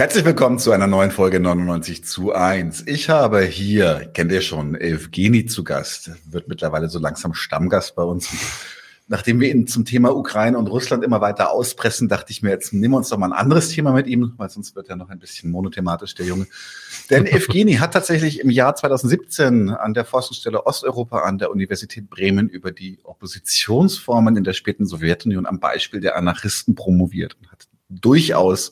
Herzlich willkommen zu einer neuen Folge 99 zu 1. Ich habe hier, kennt ihr schon, Evgeni zu Gast, wird mittlerweile so langsam Stammgast bei uns. Nachdem wir ihn zum Thema Ukraine und Russland immer weiter auspressen, dachte ich mir, jetzt nehmen wir uns doch mal ein anderes Thema mit ihm, weil sonst wird er noch ein bisschen monothematisch, der Junge. Denn Evgeni hat tatsächlich im Jahr 2017 an der Forschungsstelle Osteuropa an der Universität Bremen über die Oppositionsformen in der späten Sowjetunion am Beispiel der Anarchisten promoviert und hat durchaus,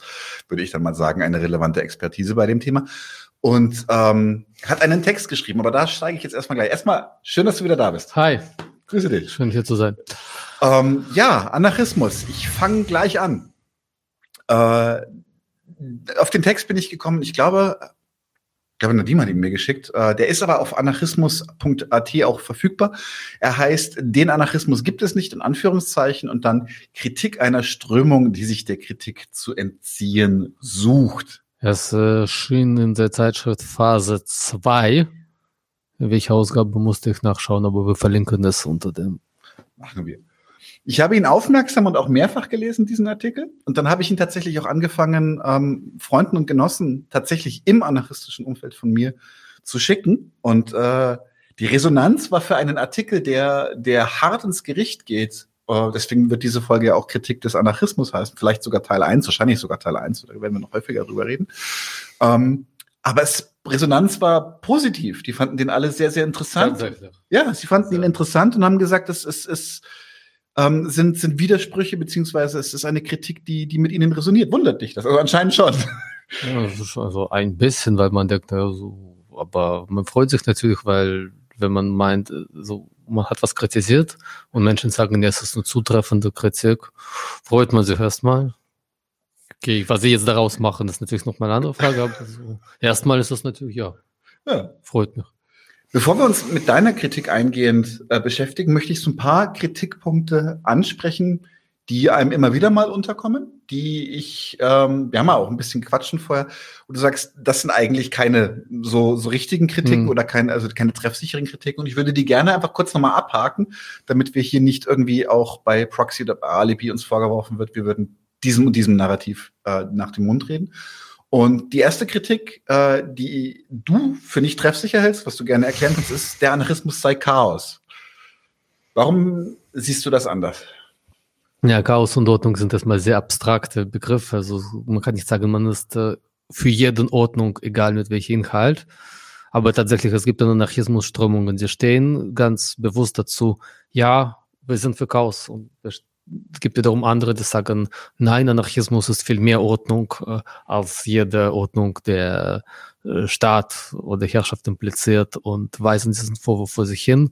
würde ich dann mal sagen, eine relevante Expertise bei dem Thema. Und ähm, hat einen Text geschrieben, aber da steige ich jetzt erstmal gleich. Erstmal, schön, dass du wieder da bist. Hi. Grüße dich. Schön hier zu sein. Ähm, ja, Anarchismus. Ich fange gleich an. Äh, auf den Text bin ich gekommen. Ich glaube, ich glaube, Nadim hat ihn mir geschickt. Äh, der ist aber auf anarchismus.at auch verfügbar. Er heißt, den Anarchismus gibt es nicht, in Anführungszeichen, und dann Kritik einer Strömung, die sich der Kritik zu entziehen sucht. Es erschien in der Zeitschrift Phase 2. Welche Ausgabe musste ich nachschauen, aber wir verlinken es unter dem. Machen wir. Ich habe ihn aufmerksam und auch mehrfach gelesen, diesen Artikel. Und dann habe ich ihn tatsächlich auch angefangen, ähm, Freunden und Genossen tatsächlich im anarchistischen Umfeld von mir zu schicken. Und äh, die Resonanz war für einen Artikel, der, der hart ins Gericht geht. Äh, deswegen wird diese Folge ja auch Kritik des Anarchismus heißen. Vielleicht sogar Teil 1, wahrscheinlich sogar Teil 1, da werden wir noch häufiger drüber reden. Ähm, aber es, Resonanz war positiv. Die fanden den alle sehr, sehr interessant. Ja, sie fanden ihn interessant und haben gesagt, es ist, es, ähm, sind, sind Widersprüche, beziehungsweise es ist eine Kritik, die, die mit ihnen resoniert. Wundert dich das? Also anscheinend schon. Ja, das ist also ein bisschen, weil man denkt, ja, so, aber man freut sich natürlich, weil wenn man meint, so, man hat was kritisiert und Menschen sagen, ja, es ist eine zutreffende Kritik, freut man sich erstmal. Okay, was sie jetzt daraus machen, ist natürlich noch mal eine andere Frage, aber so, erstmal ist das natürlich, ja, ja. freut mich. Bevor wir uns mit deiner Kritik eingehend äh, beschäftigen, möchte ich so ein paar Kritikpunkte ansprechen, die einem immer wieder mal unterkommen, die ich, ähm, wir haben ja auch ein bisschen quatschen vorher, und du sagst, das sind eigentlich keine so, so richtigen Kritiken mhm. oder keine, also keine treffsicheren Kritiken. Und ich würde die gerne einfach kurz nochmal abhaken, damit wir hier nicht irgendwie auch bei Proxy oder bei Alibi uns vorgeworfen wird, wir würden diesem und diesem Narrativ äh, nach dem Mund reden. Und die erste Kritik, äh, die du für nicht treffsicher hältst, was du gerne erklären kannst, ist, der Anarchismus sei Chaos. Warum siehst du das anders? Ja, Chaos und Ordnung sind erstmal sehr abstrakte Begriffe. Also man kann nicht sagen, man ist äh, für jeden Ordnung, egal mit welchem Inhalt. Aber tatsächlich, es gibt Anarchismusströmungen, die stehen ganz bewusst dazu, ja, wir sind für Chaos und es gibt wiederum andere, die sagen, nein, Anarchismus ist viel mehr Ordnung äh, als jede Ordnung der äh, Staat oder Herrschaft impliziert und weisen diesen Vorwurf vor sich hin.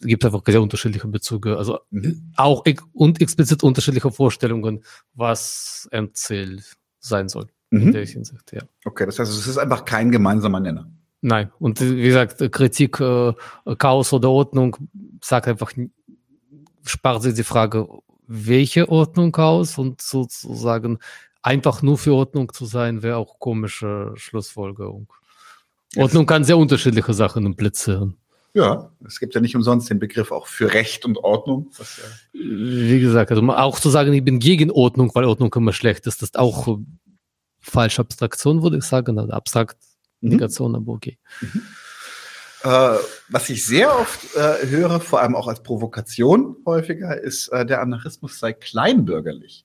Es gibt einfach sehr unterschiedliche Bezüge, also mhm. auch und explizit unterschiedliche Vorstellungen, was Endziel sein soll. Mhm. In der Hinsicht, ja. Okay, das heißt, es ist einfach kein gemeinsamer Nenner. Nein, und wie gesagt, Kritik, äh, Chaos oder Ordnung sagt einfach, spart sich die Frage, welche Ordnung aus und sozusagen einfach nur für Ordnung zu sein, wäre auch komische Schlussfolgerung. Ordnung kann sehr unterschiedliche Sachen implizieren. Ja, es gibt ja nicht umsonst den Begriff auch für Recht und Ordnung. Ja Wie gesagt, also auch zu sagen, ich bin gegen Ordnung, weil Ordnung immer schlecht ist, das ist auch falsche Abstraktion, würde ich sagen, also abstrakt mhm. Negation, aber okay. Mhm. Äh, was ich sehr oft äh, höre, vor allem auch als Provokation häufiger, ist, äh, der Anarchismus sei kleinbürgerlich.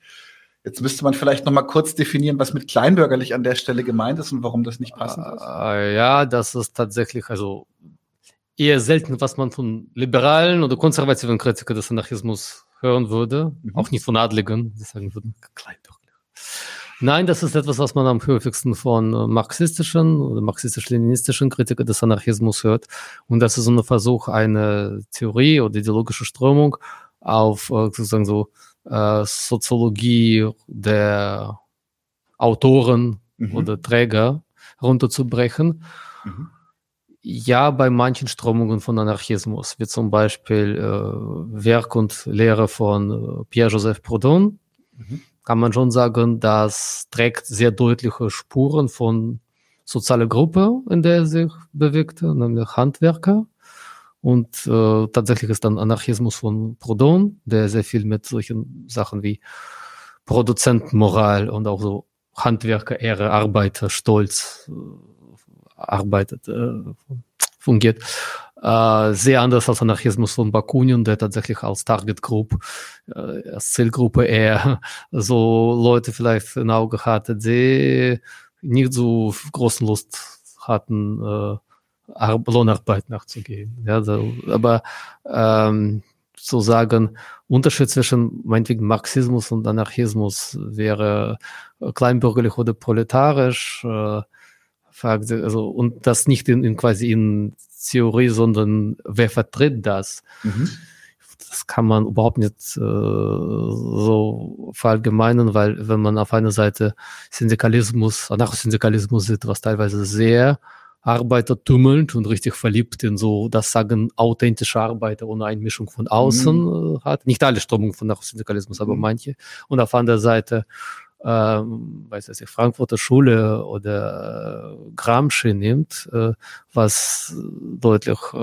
Jetzt müsste man vielleicht noch mal kurz definieren, was mit kleinbürgerlich an der Stelle gemeint ist und warum das nicht passend ist. Äh, ja, das ist tatsächlich also eher selten, was man von liberalen oder konservativen Kritikern des Anarchismus hören würde, mhm. auch nicht von Adligen, die sagen würden, kleinbürgerlich. Nein, das ist etwas, was man am häufigsten von äh, marxistischen oder marxistisch-leninistischen Kritikern des Anarchismus hört. Und das ist so ein Versuch, eine Theorie oder ideologische Strömung auf äh, sozusagen so äh, Soziologie der Autoren mhm. oder Träger runterzubrechen. Mhm. Ja, bei manchen Strömungen von Anarchismus, wie zum Beispiel äh, Werk und Lehre von Pierre-Joseph Proudhon, mhm kann man schon sagen, das trägt sehr deutliche Spuren von sozialer Gruppe, in der er sich bewegte, nämlich Handwerker. Und äh, tatsächlich ist dann Anarchismus von Proudhon, der sehr viel mit solchen Sachen wie Produzentenmoral und auch so Handwerker, Ehre, Arbeiter, Stolz äh, arbeitet, äh, fungiert. Äh, sehr anders als Anarchismus von Bakunin, der tatsächlich als Target Group, äh, als Zielgruppe eher so Leute vielleicht in Auge hatte, die nicht so großen Lust hatten, äh, Lohnarbeit nachzugehen. Ja, so, aber ähm, zu sagen, Unterschied zwischen meinetwegen Marxismus und Anarchismus wäre kleinbürgerlich oder proletarisch, äh, also und das nicht in, in quasi in Theorie, sondern wer vertritt das? Mhm. Das kann man überhaupt nicht äh, so verallgemeinern, weil wenn man auf einer Seite Syndikalismus, Anarchosyndikalismus sieht, was teilweise sehr Arbeiter tummelnd und richtig verliebt in so, das sagen authentische Arbeiter ohne Einmischung von außen mhm. Äh, hat. Nicht alle Strömungen von Syndikalismus, aber mhm. manche. Und auf anderer Seite ähm, weiß ich, Frankfurter Schule oder äh, Gramsci nimmt, äh, was deutlich, äh,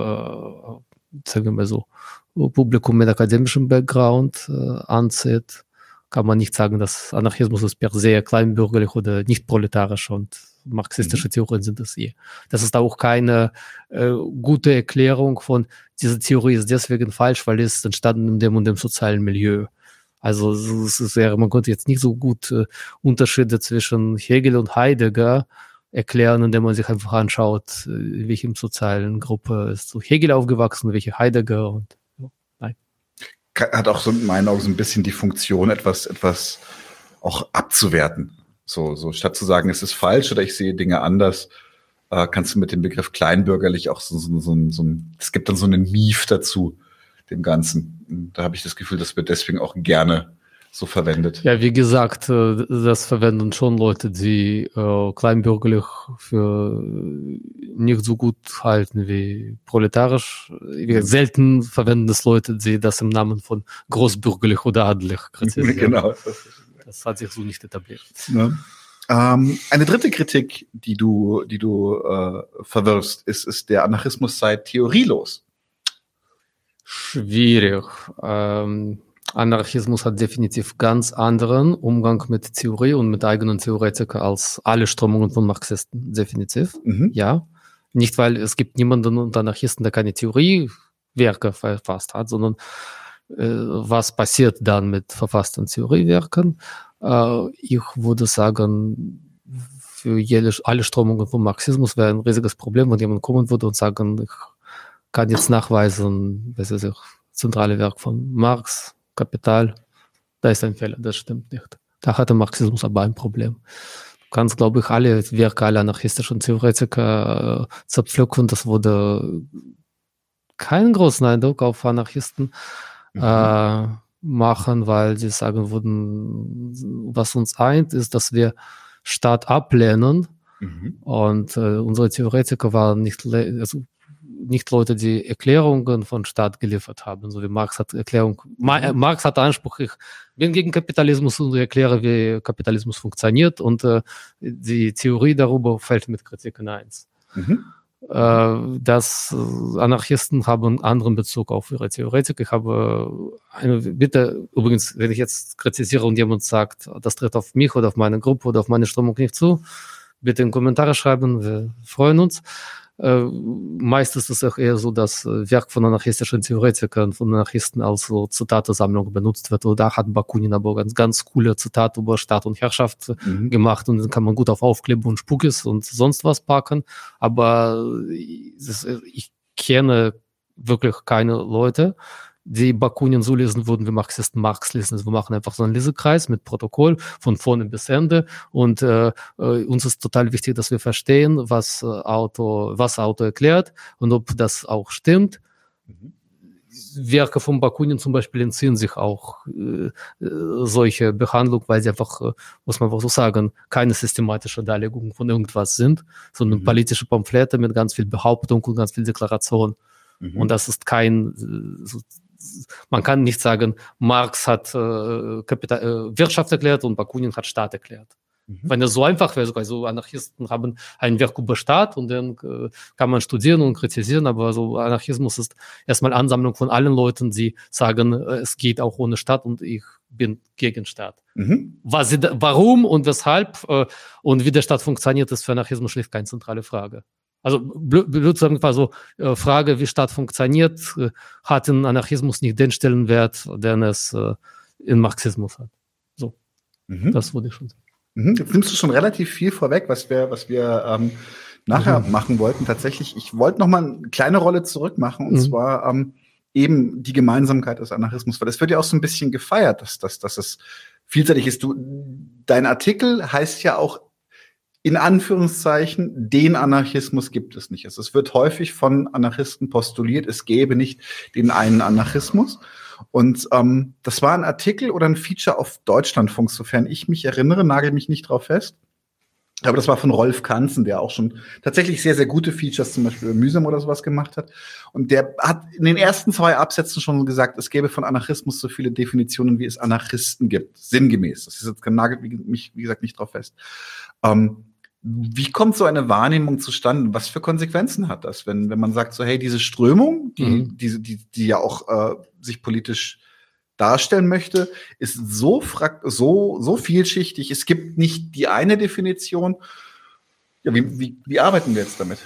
sagen wir mal so, Publikum mit akademischem Background äh, anzieht, kann man nicht sagen, dass Anarchismus ist per se kleinbürgerlich oder nicht proletarisch und marxistische mhm. Theorien sind das eh. Das ist auch keine äh, gute Erklärung von, diese Theorie ist deswegen falsch, weil es entstanden in dem und dem sozialen Milieu. Also es wäre, man konnte jetzt nicht so gut äh, Unterschiede zwischen Hegel und Heidegger erklären, indem man sich einfach anschaut, äh, in welchem sozialen Gruppe ist so Hegel aufgewachsen, welche Heidegger und nein. Hat auch so in meinen Augen so ein bisschen die Funktion, etwas, etwas auch abzuwerten. So, so statt zu sagen, es ist falsch oder ich sehe Dinge anders, äh, kannst du mit dem Begriff kleinbürgerlich auch so, so, so, so, so es gibt dann so einen Mief dazu, dem Ganzen da habe ich das Gefühl, das wird deswegen auch gerne so verwendet. Ja, wie gesagt, äh, das verwenden schon Leute, die äh, kleinbürgerlich für nicht so gut halten wie proletarisch. Wie selten verwenden das Leute, die das im Namen von großbürgerlich oder adelig kritisieren. genau. Das hat sich so nicht etabliert. Ja. Ähm, eine dritte Kritik, die du, die du äh, verwirfst, ist, ist der Anarchismus sei theorielos schwierig. Ähm, Anarchismus hat definitiv ganz anderen Umgang mit Theorie und mit eigenen Theoretikern als alle Strömungen von Marxisten. Definitiv. Mhm. Ja. Nicht, weil es gibt niemanden unter Anarchisten, der keine Theoriewerke verfasst hat, sondern äh, was passiert dann mit verfassten Theoriewerken? Äh, ich würde sagen, für jede, alle Strömungen von Marxismus wäre ein riesiges Problem, wenn jemand kommen würde und sagen, ich kann jetzt nachweisen, was ist das zentrale Werk von Marx, Kapital, da ist ein Fehler, das stimmt nicht. Da hatte Marxismus aber ein Problem. Du kannst, glaube ich, alle Werke aller anarchistischen Theoretiker äh, zerpflücken. Das wurde keinen großen Eindruck auf Anarchisten mhm. äh, machen, weil sie sagen würden, was uns eint, ist, dass wir Staat ablehnen. Mhm. Und äh, unsere Theoretiker waren nicht, also nicht Leute, die Erklärungen von Staat geliefert haben, so wie Marx hat Erklärung. Ma Marx hat Anspruch, ich bin gegen Kapitalismus und erkläre, wie Kapitalismus funktioniert und äh, die Theorie darüber fällt mit Kritik in eins. Mhm. Äh, dass Anarchisten haben einen anderen Bezug auf ihre Theoretik. Ich habe eine Bitte, übrigens, wenn ich jetzt kritisiere und jemand sagt, das tritt auf mich oder auf meine Gruppe oder auf meine Strömung nicht zu, bitte in Kommentare schreiben, wir freuen uns. Äh, meist ist es auch eher so, dass äh, Werk von anarchistischen Theoretikern, von Anarchisten als so Zitatesammlung benutzt wird. Oder da hat Bakunin aber ganz, ganz coole Zitate über Staat und Herrschaft mhm. gemacht und dann kann man gut auf Aufkleber und Spukes und sonst was packen. Aber ist, ich kenne wirklich keine Leute, die Bakunin so lesen würden, wie Marxisten Marx lesen. Also wir machen einfach so einen Lesekreis mit Protokoll von vorne bis Ende und äh, äh, uns ist total wichtig, dass wir verstehen, was äh, Auto, was Auto erklärt und ob das auch stimmt. Mhm. Werke von Bakunin zum Beispiel entziehen sich auch äh, äh, solche Behandlung, weil sie einfach, äh, muss man so sagen, keine systematische Darlegung von irgendwas sind, sondern mhm. politische Pamphlete mit ganz viel Behauptung und ganz viel Deklaration. Mhm. Und das ist kein äh, so, man kann nicht sagen, Marx hat äh, Kapital, äh, Wirtschaft erklärt und Bakunin hat Staat erklärt. Mhm. Wenn es so einfach wäre, also Anarchisten haben ein Werk über Staat und dann äh, kann man studieren und kritisieren, aber so Anarchismus ist erstmal Ansammlung von allen Leuten, die sagen, äh, es geht auch ohne Staat und ich bin gegen Staat. Mhm. Was warum und weshalb äh, und wie der Staat funktioniert, ist für Anarchismus schlicht keine zentrale Frage. Also blöd sagen so äh, Frage, wie Staat funktioniert, äh, hat in Anarchismus nicht den Stellenwert, den es äh, in Marxismus hat. So, mhm. das würde ich schon. Mhm. Jetzt nimmst du schon relativ viel vorweg, was wir, was wir ähm, nachher mhm. machen wollten. Tatsächlich, ich wollte noch mal eine kleine Rolle zurück machen und mhm. zwar ähm, eben die Gemeinsamkeit des Anarchismus, weil es wird ja auch so ein bisschen gefeiert, dass, dass, dass es vielseitig ist. Du, dein Artikel heißt ja auch in Anführungszeichen, den Anarchismus gibt es nicht. Also es wird häufig von Anarchisten postuliert, es gäbe nicht den einen Anarchismus. Und ähm, das war ein Artikel oder ein Feature auf Deutschlandfunk, sofern ich mich erinnere, nagel mich nicht drauf fest. Aber das war von Rolf Kanzen, der auch schon tatsächlich sehr, sehr gute Features, zum Beispiel Mühsam oder sowas gemacht hat. Und der hat in den ersten zwei Absätzen schon gesagt, es gäbe von Anarchismus so viele Definitionen, wie es Anarchisten gibt. Sinngemäß. Das ist jetzt nagelt mich, wie gesagt, nicht drauf fest. Ähm, wie kommt so eine Wahrnehmung zustande? Was für Konsequenzen hat das, wenn, wenn man sagt, so, hey, diese Strömung, die, mhm. die, die, die ja auch äh, sich politisch darstellen möchte, ist so, so, so vielschichtig. Es gibt nicht die eine Definition. Ja, wie, wie, wie arbeiten wir jetzt damit?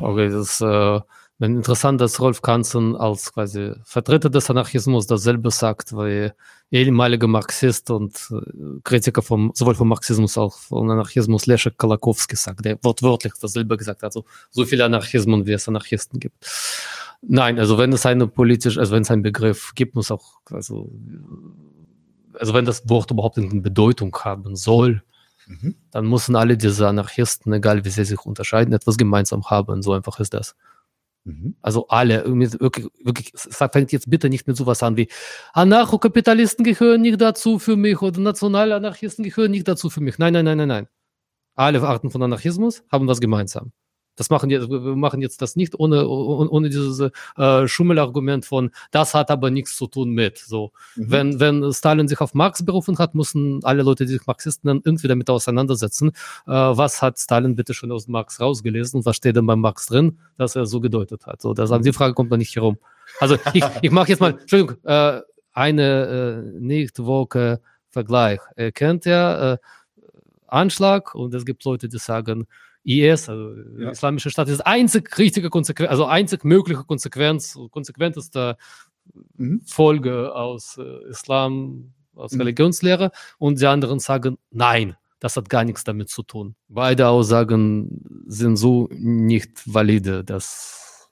Okay, das ist äh, interessant, dass Rolf Kanzen als quasi Vertreter des Anarchismus dasselbe sagt, weil ehemaliger Marxist und äh, Kritiker vom, sowohl vom Marxismus als auch vom Anarchismus Leszek Kolakowski sagt, der wortwörtlich dasselbe gesagt hat, also so viele Anarchismen, wie es Anarchisten gibt. Nein, also wenn es eine politisch, also wenn es einen Begriff gibt, muss auch, also, also wenn das Wort überhaupt eine Bedeutung haben soll, mhm. dann müssen alle diese Anarchisten, egal wie sie sich unterscheiden, etwas gemeinsam haben. So einfach ist das. Mhm. Also alle, wirklich, wirklich, fängt jetzt bitte nicht mit sowas an wie Anarchokapitalisten gehören nicht dazu für mich oder nationale Anarchisten gehören nicht dazu für mich. Nein, nein, nein, nein, nein. Alle Arten von Anarchismus haben was gemeinsam. Das machen jetzt, wir machen jetzt das nicht ohne, ohne, ohne dieses äh, Schummelargument von, das hat aber nichts zu tun mit. So, mhm. wenn, wenn Stalin sich auf Marx berufen hat, mussten alle Leute, die sich Marxisten dann irgendwie damit auseinandersetzen, äh, was hat Stalin bitte schon aus Marx rausgelesen und was steht denn bei Marx drin, dass er so gedeutet hat. So, das, an die mhm. Frage kommt man nicht herum. Also ich, ich mache jetzt mal, Entschuldigung, äh, eine äh, nicht woke Vergleich. Er kennt ja äh, Anschlag und es gibt Leute, die sagen, IS, also ja. Islamische Staat, ist einzig richtige Konsequenz, also einzig mögliche Konsequenz, konsequenteste mhm. Folge aus äh, Islam, aus mhm. Religionslehre. Und die anderen sagen, nein, das hat gar nichts damit zu tun. Beide Aussagen sind so nicht valide, dass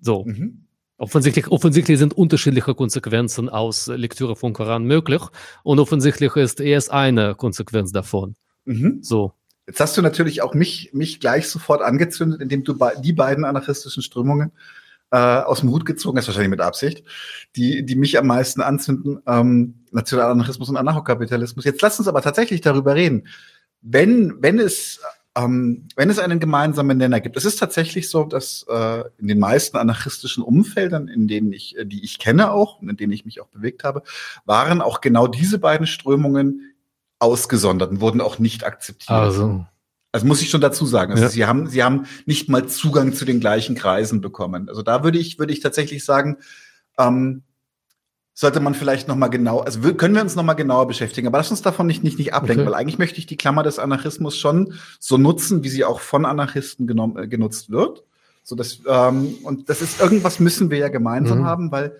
so. Mhm. Offensichtlich, offensichtlich sind unterschiedliche Konsequenzen aus Lektüre von Koran möglich und offensichtlich ist erst eine Konsequenz davon. Mhm. So. Jetzt hast du natürlich auch mich, mich gleich sofort angezündet, indem du die beiden anarchistischen Strömungen äh, aus dem Hut gezogen hast, wahrscheinlich mit Absicht, die, die mich am meisten anzünden, ähm, Nationalanarchismus und Anarchokapitalismus. Jetzt lass uns aber tatsächlich darüber reden. Wenn, wenn es ähm, wenn es einen gemeinsamen Nenner gibt. Es ist tatsächlich so, dass äh, in den meisten anarchistischen Umfeldern, in denen ich, äh, die ich kenne auch, in denen ich mich auch bewegt habe, waren auch genau diese beiden Strömungen ausgesondert und wurden auch nicht akzeptiert. Also. Also muss ich schon dazu sagen. Also ja. sie haben, sie haben nicht mal Zugang zu den gleichen Kreisen bekommen. Also da würde ich, würde ich tatsächlich sagen, ähm, sollte man vielleicht noch mal genau, also können wir uns noch mal genauer beschäftigen. Aber lass uns davon nicht nicht nicht ablenken, okay. weil eigentlich möchte ich die Klammer des Anarchismus schon so nutzen, wie sie auch von Anarchisten genommen, äh, genutzt wird. So dass ähm, und das ist irgendwas müssen wir ja gemeinsam mhm. haben, weil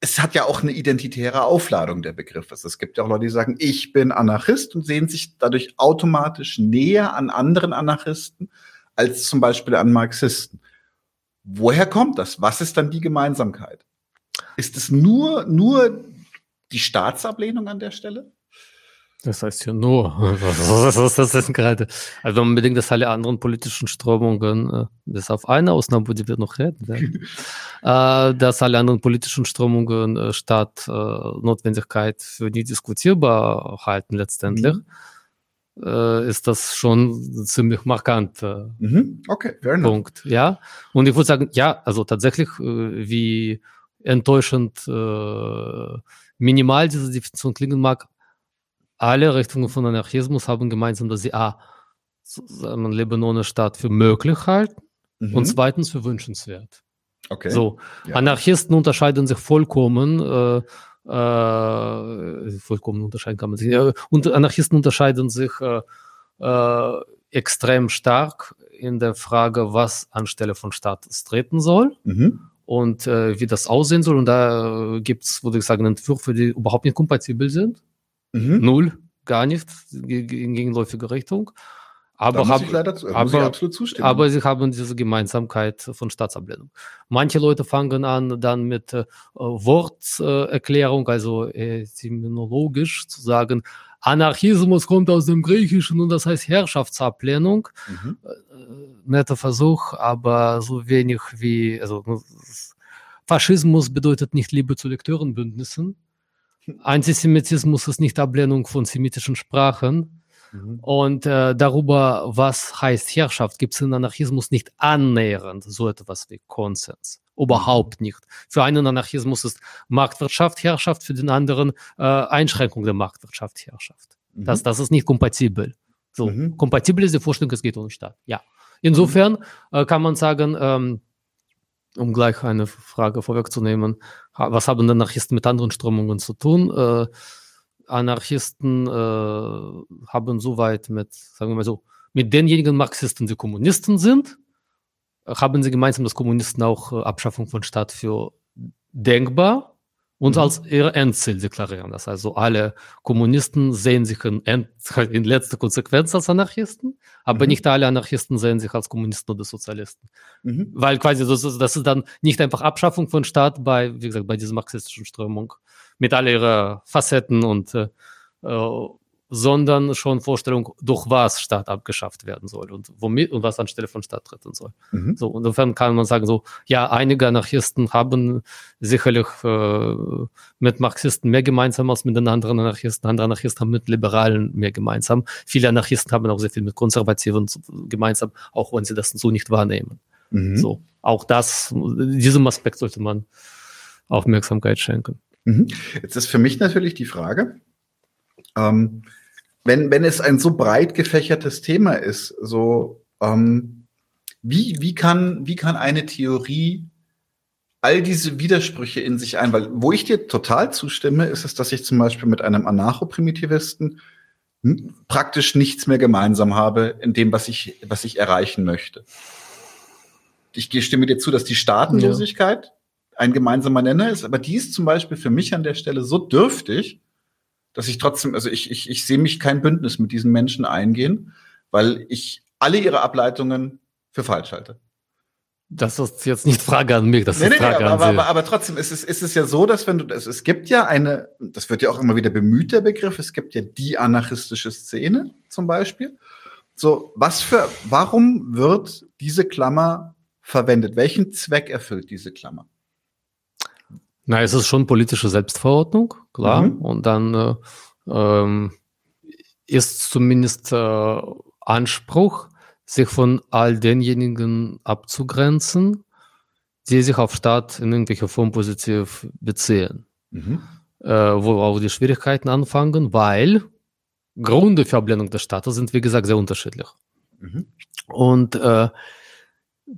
es hat ja auch eine identitäre Aufladung der Begriff. Also es gibt ja auch Leute, die sagen, ich bin Anarchist und sehen sich dadurch automatisch näher an anderen Anarchisten als zum Beispiel an Marxisten. Woher kommt das? Was ist dann die Gemeinsamkeit? Ist es nur, nur die Staatsablehnung an der Stelle? Das heißt ja nur, was, was, was ist gerade? Also bedenkt, dass alle anderen politischen Strömungen, äh, bis auf eine Ausnahme, die wir noch reden, ja, äh, dass alle anderen politischen Strömungen äh, statt Notwendigkeit für die diskutierbar halten letztendlich, mhm. ist das schon ziemlich markant. Mhm. Okay, fair Punkt. Ja, und ich würde sagen, ja, also tatsächlich, wie enttäuschend minimal diese Definition klingen mag, alle Richtungen von Anarchismus haben gemeinsam, dass sie A, ein Leben ohne Staat für möglich halten mhm. und zweitens für wünschenswert. Okay. So, ja. Anarchisten unterscheiden sich vollkommen, äh, äh, vollkommen unterscheiden kann man sich, äh, und Anarchisten unterscheiden sich äh, äh, extrem stark in der Frage, was anstelle von Staat treten soll. Mhm. Und äh, wie das aussehen soll. Und da gibt es, würde ich sagen, Entwürfe, die überhaupt nicht kompatibel sind. Mhm. Null, gar nicht in gegenläufige Richtung. Aber, hab, leider, aber, aber, sie haben diese Gemeinsamkeit von Staatsablehnung. Manche Leute fangen an dann mit äh, Worterklärung, also etymologisch zu sagen, Anarchismus kommt aus dem Griechischen und das heißt Herrschaftsablehnung. Mhm. Äh, netter Versuch, aber so wenig wie, also Faschismus bedeutet nicht Liebe zu Lekteurenbündnissen. Antisemitismus ist nicht Ablehnung von semitischen Sprachen. Mhm. Und äh, darüber, was heißt Herrschaft, gibt es in Anarchismus nicht annähernd so etwas wie Konsens. Überhaupt nicht. Für einen Anarchismus ist Marktwirtschaft Herrschaft, für den anderen äh, Einschränkung der Marktwirtschaft Herrschaft. Mhm. Das, das ist nicht kompatibel. So, mhm. kompatibel ist die Vorstellung, es geht ohne Staat. Ja. Insofern äh, kann man sagen, ähm, um gleich eine Frage vorwegzunehmen, was haben Anarchisten mit anderen Strömungen zu tun? Äh, Anarchisten äh, haben soweit mit, sagen wir mal so, mit denjenigen Marxisten, die Kommunisten sind, haben sie gemeinsam, dass Kommunisten auch äh, Abschaffung von Staat für denkbar und mhm. als ihr Endziel deklarieren. Das heißt, also alle Kommunisten sehen sich in, End, in letzter Konsequenz als Anarchisten, aber mhm. nicht alle Anarchisten sehen sich als Kommunisten oder Sozialisten. Mhm. Weil quasi das ist, das ist dann nicht einfach Abschaffung von Staat bei, wie gesagt, bei dieser marxistischen Strömung mit all ihren Facetten und äh, äh sondern schon Vorstellung, durch was Staat abgeschafft werden soll und womit und was anstelle von Staat treten soll. Mhm. So, insofern kann man sagen, so, ja, einige Anarchisten haben sicherlich äh, mit Marxisten mehr gemeinsam als mit den anderen Anarchisten. Andere Anarchisten haben mit Liberalen mehr gemeinsam. Viele Anarchisten haben auch sehr viel mit Konservativen gemeinsam, auch wenn sie das so nicht wahrnehmen. Mhm. So, auch das, diesem Aspekt sollte man Aufmerksamkeit schenken. Mhm. Jetzt ist für mich natürlich die Frage, ähm, wenn, wenn es ein so breit gefächertes Thema ist, so ähm, wie, wie, kann, wie kann eine Theorie all diese Widersprüche in sich ein? Weil wo ich dir total zustimme, ist es, dass ich zum Beispiel mit einem Anarcho-Primitivisten praktisch nichts mehr gemeinsam habe in dem, was ich, was ich erreichen möchte. Ich stimme dir zu, dass die Staatenlosigkeit ja. ein gemeinsamer Nenner ist, aber die ist zum Beispiel für mich an der Stelle so dürftig, dass ich trotzdem, also ich, ich, ich sehe mich kein Bündnis mit diesen Menschen eingehen, weil ich alle ihre Ableitungen für falsch halte. Das ist jetzt nicht Frage an mich, das nee, ist nee, Frage nee, aber, an aber, aber, trotzdem ist es, ist es ja so, dass wenn du, es, es gibt ja eine, das wird ja auch immer wieder bemüht, der Begriff, es gibt ja die anarchistische Szene zum Beispiel. So, was für, warum wird diese Klammer verwendet? Welchen Zweck erfüllt diese Klammer? Na, es ist schon politische Selbstverordnung, klar. Mhm. Und dann äh, ähm, ist zumindest äh, Anspruch, sich von all denjenigen abzugrenzen, die sich auf Staat in irgendwelcher Form positiv beziehen. Mhm. Äh, wo auch die Schwierigkeiten anfangen, weil Gründe für Ablehnung des Staates sind, wie gesagt, sehr unterschiedlich. Mhm. Und äh,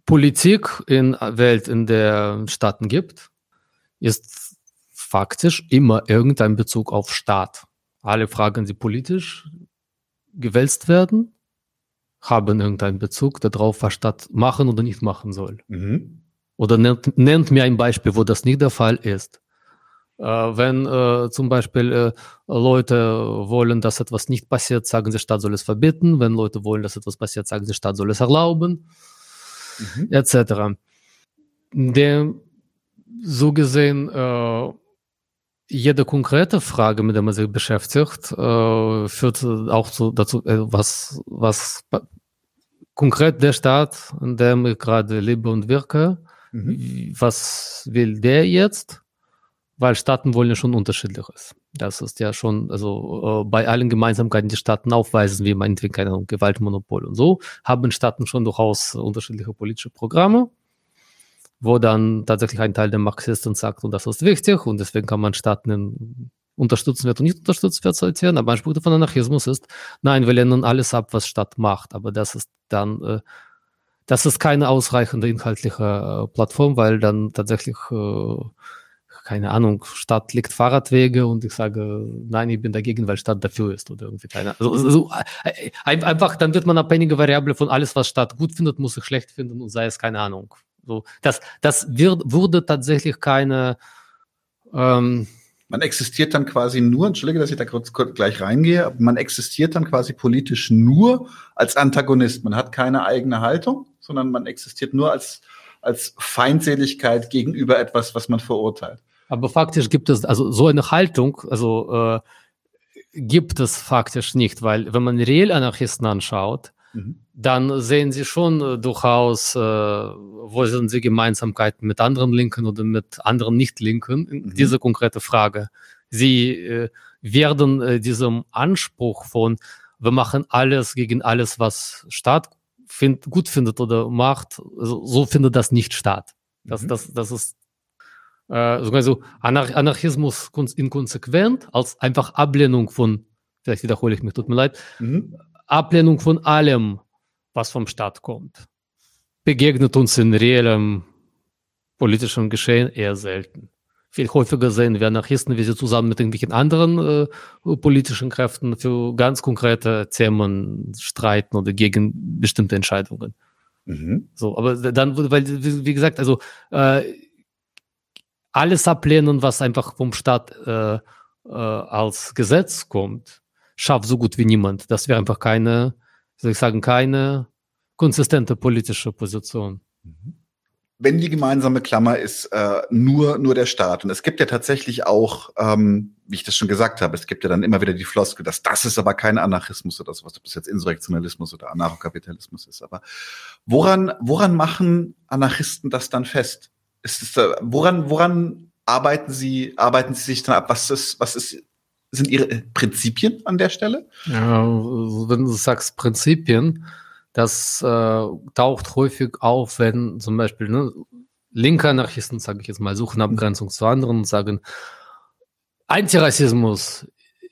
Politik in Welt, in der Staaten gibt, ist faktisch immer irgendein Bezug auf Staat. Alle Fragen, die politisch gewälzt werden, haben irgendeinen Bezug darauf, was Staat machen oder nicht machen soll. Mhm. Oder nennt, nennt, mir ein Beispiel, wo das nicht der Fall ist. Äh, wenn äh, zum Beispiel äh, Leute wollen, dass etwas nicht passiert, sagen sie, Staat soll es verbieten. Wenn Leute wollen, dass etwas passiert, sagen sie, Staat soll es erlauben, mhm. etc. Der so gesehen, äh, jede konkrete Frage, mit der man sich beschäftigt, äh, führt auch zu, dazu, äh, was, was konkret der Staat, in dem ich gerade lebe und wirke, mhm. was will der jetzt? Weil Staaten wollen ja schon unterschiedliches. Das ist ja schon, also äh, bei allen Gemeinsamkeiten, die Staaten aufweisen, wie meinetwegen keine Gewaltmonopol und so, haben Staaten schon durchaus unterschiedliche politische Programme wo dann tatsächlich ein Teil der Marxisten sagt, und das ist wichtig, und deswegen kann man Staaten in unterstützenswert und nicht unterstützenswert zu erzählen. Aber ein Spruch von Anarchismus ist, nein, wir lehnen alles ab, was Staat macht. Aber das ist dann, äh, das ist keine ausreichende inhaltliche äh, Plattform, weil dann tatsächlich äh, keine Ahnung, Stadt legt Fahrradwege und ich sage, nein, ich bin dagegen, weil Stadt dafür ist oder irgendwie keine also, also, einfach, dann wird man abhängige Variable von alles, was Stadt gut findet, muss ich schlecht finden und sei es keine Ahnung. So, das, das wird, wurde tatsächlich keine, ähm, man existiert dann quasi nur, entschuldige, dass ich da kurz, kurz gleich reingehe, man existiert dann quasi politisch nur als Antagonist. Man hat keine eigene Haltung, sondern man existiert nur als, als Feindseligkeit gegenüber etwas, was man verurteilt. Aber faktisch gibt es, also so eine Haltung, also äh, gibt es faktisch nicht, weil wenn man reell Anarchisten anschaut, mhm. dann sehen sie schon äh, durchaus, äh, wo sind sie Gemeinsamkeiten mit anderen Linken oder mit anderen Nicht-Linken, mhm. diese konkrete Frage. Sie äh, werden äh, diesem Anspruch von, wir machen alles gegen alles, was Staat find, gut findet oder macht, also, so findet das nicht statt. Das, mhm. das, das ist äh, sogar so Anar Anarchismus inkonsequent als einfach Ablehnung von, vielleicht wiederhole ich mich, tut mir leid, mhm. Ablehnung von allem, was vom Staat kommt. Begegnet uns in reellem politischen Geschehen eher selten. Viel häufiger sehen wir Anarchisten, wie sie zusammen mit irgendwelchen anderen äh, politischen Kräften für ganz konkrete Themen streiten oder gegen bestimmte Entscheidungen. Mhm. So, aber dann, weil, wie gesagt, also äh, alles ablehnen, was einfach vom Staat äh, äh, als Gesetz kommt, schafft so gut wie niemand. Das wäre einfach keine, soll ich sagen, keine konsistente politische Position. Wenn die gemeinsame Klammer ist äh, nur nur der Staat und es gibt ja tatsächlich auch, ähm, wie ich das schon gesagt habe, es gibt ja dann immer wieder die Floskel, dass das ist aber kein Anarchismus oder sowas, ob das jetzt Insurrektionalismus oder Anarchokapitalismus ist. Aber woran woran machen Anarchisten das dann fest? ist es, woran, woran arbeiten Sie, arbeiten Sie sich dann ab? Was ist, was ist, sind Ihre Prinzipien an der Stelle? Ja, wenn du sagst Prinzipien, das äh, taucht häufig auf, wenn zum Beispiel ne, linke Anarchisten, sage ich jetzt mal, suchen Abgrenzung zu anderen und sagen, Antirassismus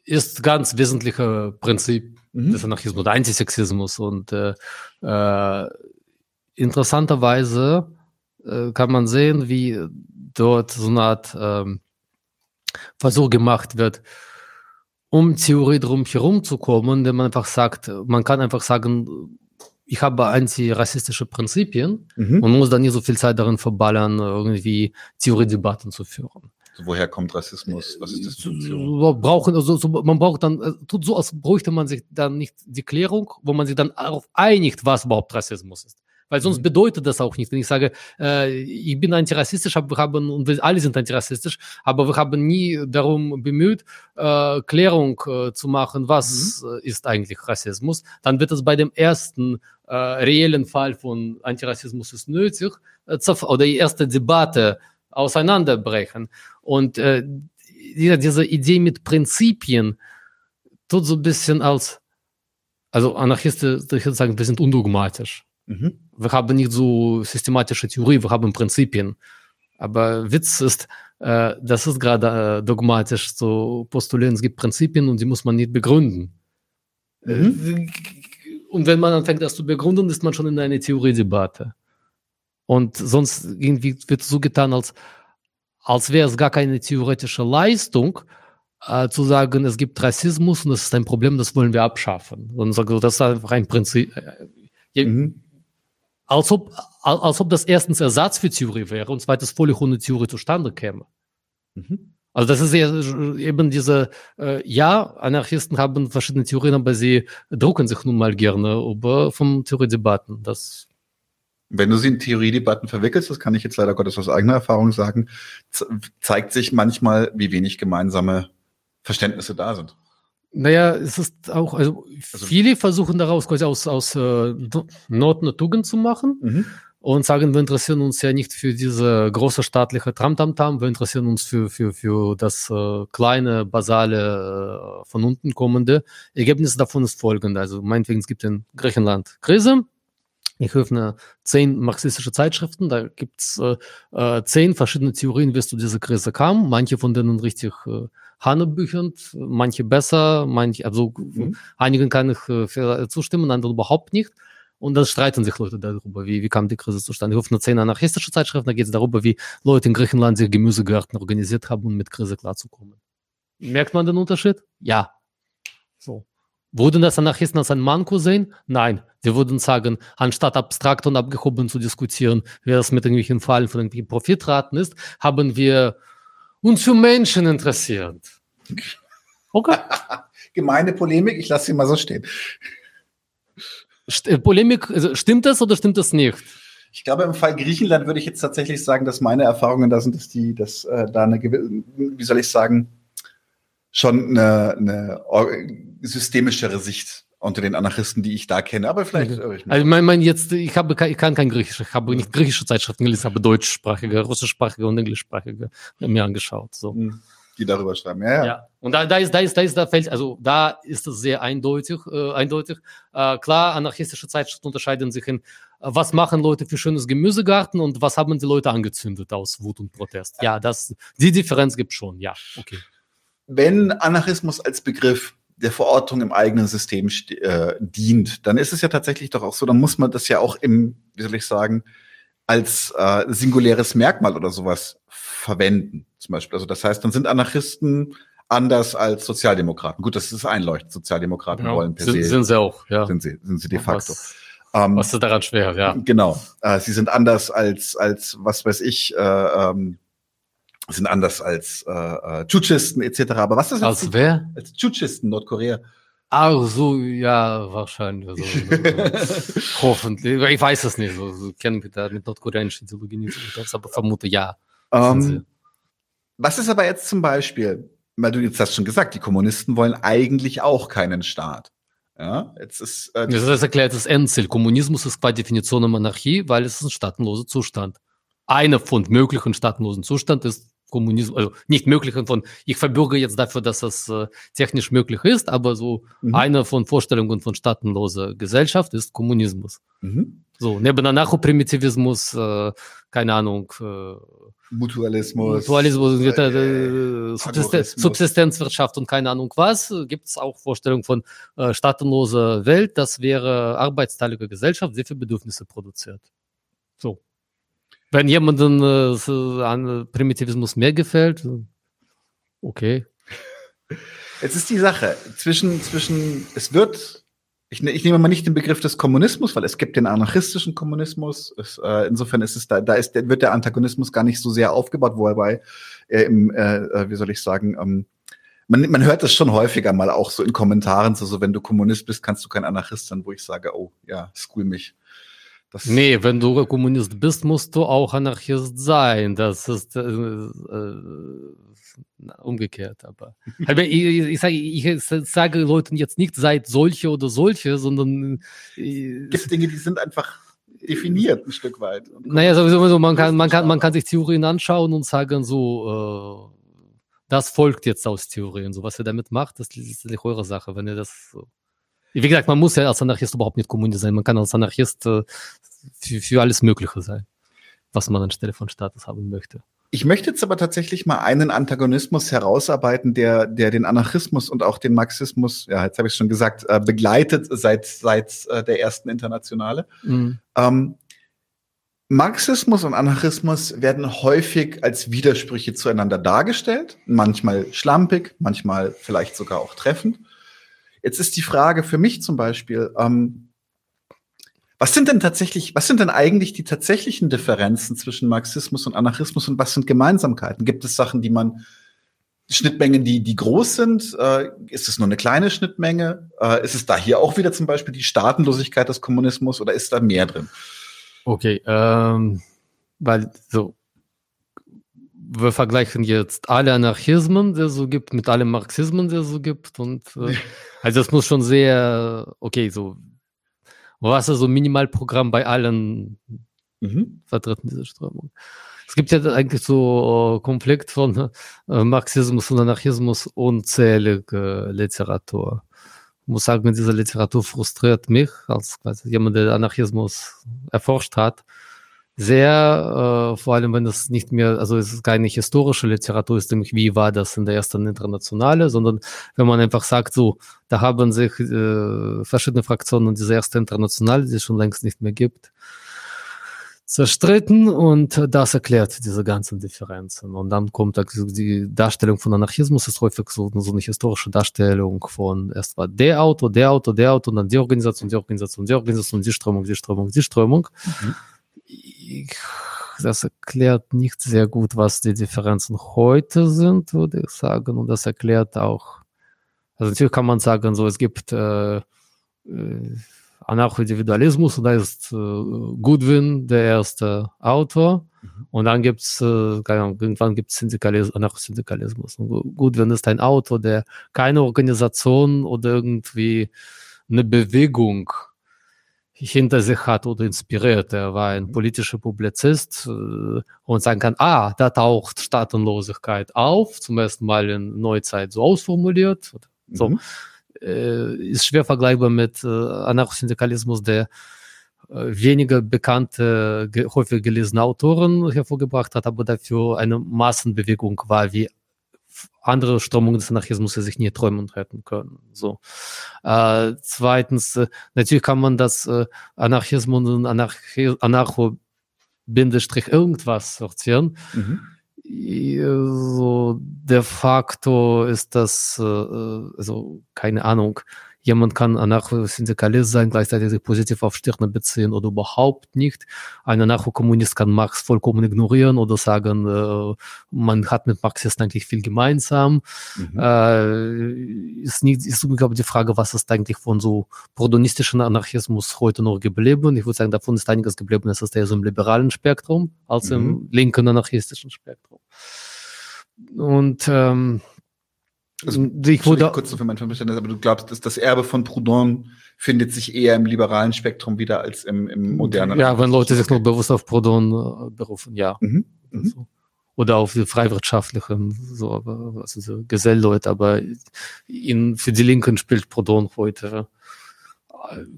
ist ganz wesentlicher Prinzip mhm. des Anarchismus oder Antisexismus und äh, äh, interessanterweise äh, kann man sehen, wie dort so eine Art ähm, Versuch gemacht wird, um Theorie drum herum zu kommen, indem man einfach sagt, man kann einfach sagen, ich habe antirassistische Prinzipien mhm. und muss dann nicht so viel Zeit darin verballern, irgendwie Theoriedebatten zu führen. woher kommt Rassismus? Was ist das? Brauchen, also, so, man braucht dann, äh, tut so, als bräuchte man sich dann nicht die Klärung, wo man sich dann darauf einigt, was überhaupt Rassismus ist. Weil sonst bedeutet das auch nicht. Wenn ich sage, äh, ich bin antirassistisch, aber wir haben, und wir alle sind antirassistisch, aber wir haben nie darum bemüht, äh, Klärung äh, zu machen, was mhm. Ist eigentlich Rassismus, dann wird es bei dem ersten äh, reellen Fall von Antirassismus ist nötig, äh, oder die erste Debatte auseinanderbrechen. Und äh, diese Idee mit Prinzipien tut so ein bisschen als, also Anarchisten sagen, wir sind undogmatisch. Mhm. Wir haben nicht so systematische Theorie, wir haben Prinzipien. Aber Witz ist, äh, das ist gerade äh, dogmatisch zu postulieren, es gibt Prinzipien und die muss man nicht begründen. Mhm. Und wenn man anfängt, das zu begründen, ist man schon in einer Theoriedebatte. Und sonst irgendwie wird so getan, als, als wäre es gar keine theoretische Leistung, äh, zu sagen, es gibt Rassismus und das ist ein Problem, das wollen wir abschaffen. Und sagen, das ist einfach ein Prinzip. Mhm. Als ob, als ob das erstens Ersatz für Theorie wäre und zweitens völlig ohne Theorie zustande käme. Mhm. Also das ist ja eben diese, äh, ja, Anarchisten haben verschiedene Theorien, aber sie drucken sich nun mal gerne über vom Theoriedebatten. Das wenn du sie in Theoriedebatten verwickelst, das kann ich jetzt leider Gottes aus eigener Erfahrung sagen, zeigt sich manchmal, wie wenig gemeinsame Verständnisse da sind. Naja, es ist auch, also, also viele versuchen daraus quasi aus, aus äh, Not eine Tugend zu machen mhm. und sagen, wir interessieren uns ja nicht für diese große staatliche Tramtamtam, wir interessieren uns für, für, für das äh, kleine, basale, äh, von unten kommende. Ergebnis davon ist folgende, also meinetwegen, es gibt in Griechenland Krise, Ich öffne zehn marxistische Zeitschriften, da gibt's äh, äh, zehn verschiedene Theorien, wie es zu dieser Krise kam. Manche von denen richtig äh, hanebüchend, manche besser, manche, also mhm. einigen kann ich äh, zustimmen, anderen überhaupt nicht. Und dann streiten sich Leute darüber, wie, wie kam die Krise zustande. Ich öffne zehn anarchistische Zeitschriften, da geht es darüber, wie Leute in Griechenland sich Gemüsegärten organisiert haben, um mit Krise klarzukommen. Merkt man den Unterschied? Ja. So. Würden das Anarchisten als ein Manko sehen? Nein. Sie würden sagen, anstatt abstrakt und abgehoben zu diskutieren, wer das mit irgendwelchen Fallen von irgendwelchen Profitraten ist, haben wir uns für Menschen interessiert. Okay. Gemeine Polemik, ich lasse sie mal so stehen. St äh, Polemik, also stimmt das oder stimmt das nicht? Ich glaube, im Fall Griechenland würde ich jetzt tatsächlich sagen, dass meine Erfahrungen da sind, dass die, dass äh, da eine gewisse, wie soll ich sagen, schon eine, eine systemischere Sicht unter den Anarchisten, die ich da kenne. Aber vielleicht. Okay. Ich also, mein, mein jetzt, ich habe, ich kann kein Griechisch, ich habe nicht griechische Zeitschriften gelesen, habe deutschsprachige, russischsprachige und englischsprachige mir angeschaut. So. Hm, die darüber schreiben, ja, ja. ja. Und da, da ist, da ist, da ist, da fällt, also da ist es sehr eindeutig, äh, eindeutig. Äh, klar, anarchistische Zeitschriften unterscheiden sich in, äh, was machen Leute für schönes Gemüsegarten und was haben die Leute angezündet aus Wut und Protest. Ja, das, die Differenz gibt schon, ja, okay wenn Anarchismus als Begriff der Verortung im eigenen System äh, dient, dann ist es ja tatsächlich doch auch so, dann muss man das ja auch im, wie soll ich sagen, als äh, singuläres Merkmal oder sowas verwenden. Zum Beispiel. Also das heißt, dann sind Anarchisten anders als Sozialdemokraten. Gut, das ist einleuchtend. Sozialdemokraten genau. wollen per sind, se. Sind sie auch, ja. Sind sie, sind sie de facto. Was, ähm, was ist daran schwer, ja. Genau. Äh, sie sind anders als, als, was weiß ich, äh, ähm, sind anders als äh, äh, Chutschisten etc. Aber was ist das? Als wer? Als Chutschisten Nordkorea. Ah, so, ja, wahrscheinlich. Also, hoffentlich. Ich weiß es nicht. So, so kennen wir da mit nordkoreanischer Ideologie nicht so gut aber vermute ja. Um, ähm, was ist aber jetzt zum Beispiel, weil du jetzt hast schon gesagt, die Kommunisten wollen eigentlich auch keinen Staat. Ja, jetzt ist. Äh, das, das erklärt das Endziel. Kommunismus ist qua Definition eine Monarchie, weil es ist ein staatenloser Zustand. Einer von möglichen staatenlosen Zustand ist Kommunismus, also nicht möglichen von, ich verbürge jetzt dafür, dass das äh, technisch möglich ist, aber so mhm. eine von Vorstellungen von staatenloser Gesellschaft ist Kommunismus. Mhm. So, neben Anarcho-Primitivismus, äh, keine Ahnung, äh, Mutualismus, Mutualismus äh, äh, Subsisten Subsistenzwirtschaft und keine Ahnung was, gibt es auch Vorstellungen von äh, staatenloser Welt, das wäre arbeitsteilige Gesellschaft, die für Bedürfnisse produziert. So. Wenn jemandem äh, an Primitivismus mehr gefällt, okay. Jetzt ist die Sache zwischen, zwischen, es wird, ich, ne, ich nehme mal nicht den Begriff des Kommunismus, weil es gibt den anarchistischen Kommunismus. Es, äh, insofern ist es da, da ist, wird der Antagonismus gar nicht so sehr aufgebaut, wobei äh, im, äh, äh, wie soll ich sagen, ähm, man, man hört das schon häufiger mal auch so in Kommentaren, so, so wenn du Kommunist bist, kannst du kein Anarchist sein, wo ich sage, oh ja, school mich. Das nee, wenn du Kommunist bist, musst du auch Anarchist sein. Das ist äh, äh, umgekehrt. Aber, aber ich, ich, sage, ich sage Leuten jetzt nicht, seid solche oder solche, sondern äh, gibt Dinge, die sind einfach definiert ein Stück weit. Naja, sowieso, man kann, man kann, man kann sich Theorien anschauen und sagen so, äh, das folgt jetzt aus Theorien. So, was ihr damit macht, das ist eure Sache. Wenn ihr das so wie gesagt, man muss ja als Anarchist überhaupt nicht Kommunist sein. Man kann als Anarchist äh, für, für alles Mögliche sein, was man anstelle von Status haben möchte. Ich möchte jetzt aber tatsächlich mal einen Antagonismus herausarbeiten, der, der den Anarchismus und auch den Marxismus, ja, jetzt habe ich schon gesagt, äh, begleitet seit, seit äh, der ersten Internationale. Mhm. Ähm, Marxismus und Anarchismus werden häufig als Widersprüche zueinander dargestellt, manchmal schlampig, manchmal vielleicht sogar auch treffend. Jetzt ist die Frage für mich zum Beispiel, ähm, was sind denn tatsächlich, was sind denn eigentlich die tatsächlichen Differenzen zwischen Marxismus und Anarchismus und was sind Gemeinsamkeiten? Gibt es Sachen, die man, Schnittmengen, die, die groß sind? Äh, ist es nur eine kleine Schnittmenge? Äh, ist es da hier auch wieder zum Beispiel die Staatenlosigkeit des Kommunismus oder ist da mehr drin? Okay, ähm, weil so wir vergleichen jetzt alle Anarchismen, die es so gibt, mit allen Marxismen, die es so gibt. Und äh, also es muss schon sehr, okay, so, was ist so Minimalprogramm bei allen mhm. Vertreten dieser Strömung? Es gibt ja eigentlich so äh, Konflikt von äh, Marxismus und Anarchismus unzählige Literatur. muss sagen, diese Literatur frustriert mich als quasi jemand, der Anarchismus erforscht hat, sehr, äh, vor allem wenn es nicht mehr, also es ist keine historische Literatur, ist nämlich wie war das in der ersten Internationale, sondern wenn man einfach sagt, so, da haben sich äh, verschiedene Fraktionen diese erste Internationale, die es schon längst nicht mehr gibt, zerstritten und das erklärt diese ganzen Differenzen. Und dann kommt die Darstellung von Anarchismus, ist häufig so, so eine historische Darstellung von erst war der Auto, der Auto, der Auto, und dann die Organisation, die Organisation, die Organisation, die Strömung, die Strömung, die Strömung. Mhm das erklärt nicht sehr gut, was die Differenzen heute sind, würde ich sagen. Und das erklärt auch, also natürlich kann man sagen, so es gibt äh, äh, Anarcho-Individualismus und da ist äh, Goodwin der erste Autor. Mhm. Und dann gibt es, äh, irgendwann gibt es Anarcho-Syndikalismus. Goodwin ist ein Autor, der keine Organisation oder irgendwie eine Bewegung hinter sich hat oder inspiriert. Er war ein mhm. politischer Publizist äh, und sagen kann, ah, da taucht Staatenlosigkeit auf, zum ersten Mal in Neuzeit so ausformuliert. So. Mhm. Äh, ist schwer vergleichbar mit äh, Anarchosyndikalismus, der weniger bekannte, häufig gelesene Autoren hervorgebracht hat, aber dafür eine Massenbewegung war, wie andere Strömungen des Anarchismus sich nie träumen hätten können. So. Äh, zweitens, äh, natürlich kann man das äh, Anarchismus und Anarchi Anarcho Bindestrich irgendwas sortieren. Mhm. So, de facto ist das, äh, äh also keine Ahnung, Jemand kann Anarcho-Syndikalist sein, gleichzeitig sich positiv auf Stirne beziehen oder überhaupt nicht. Ein Anarcho-Kommunist kann Marx vollkommen ignorieren oder sagen, äh, man hat mit Marxisten eigentlich viel gemeinsam. Mhm. Äh, ist, nicht, ist glaube die Frage, was ist eigentlich von so prodonistischen Anarchismus heute noch geblieben? Ich würde sagen, davon ist einiges geblieben. Es ist eher so im liberalen Spektrum als mhm. im linken anarchistischen Spektrum. Und ähm, also, ich wurde kurz für mein Verständnis, aber du glaubst, dass das Erbe von Proudhon findet sich eher im liberalen Spektrum wieder als im, im modernen. Ja, wenn Leute sich nur bewusst auf Proudhon äh, berufen, ja. Mhm. Mhm. Also, oder auf die freiwirtschaftlichen, so, aber, also so Gesellleute, aber in, für die Linken spielt Proudhon heute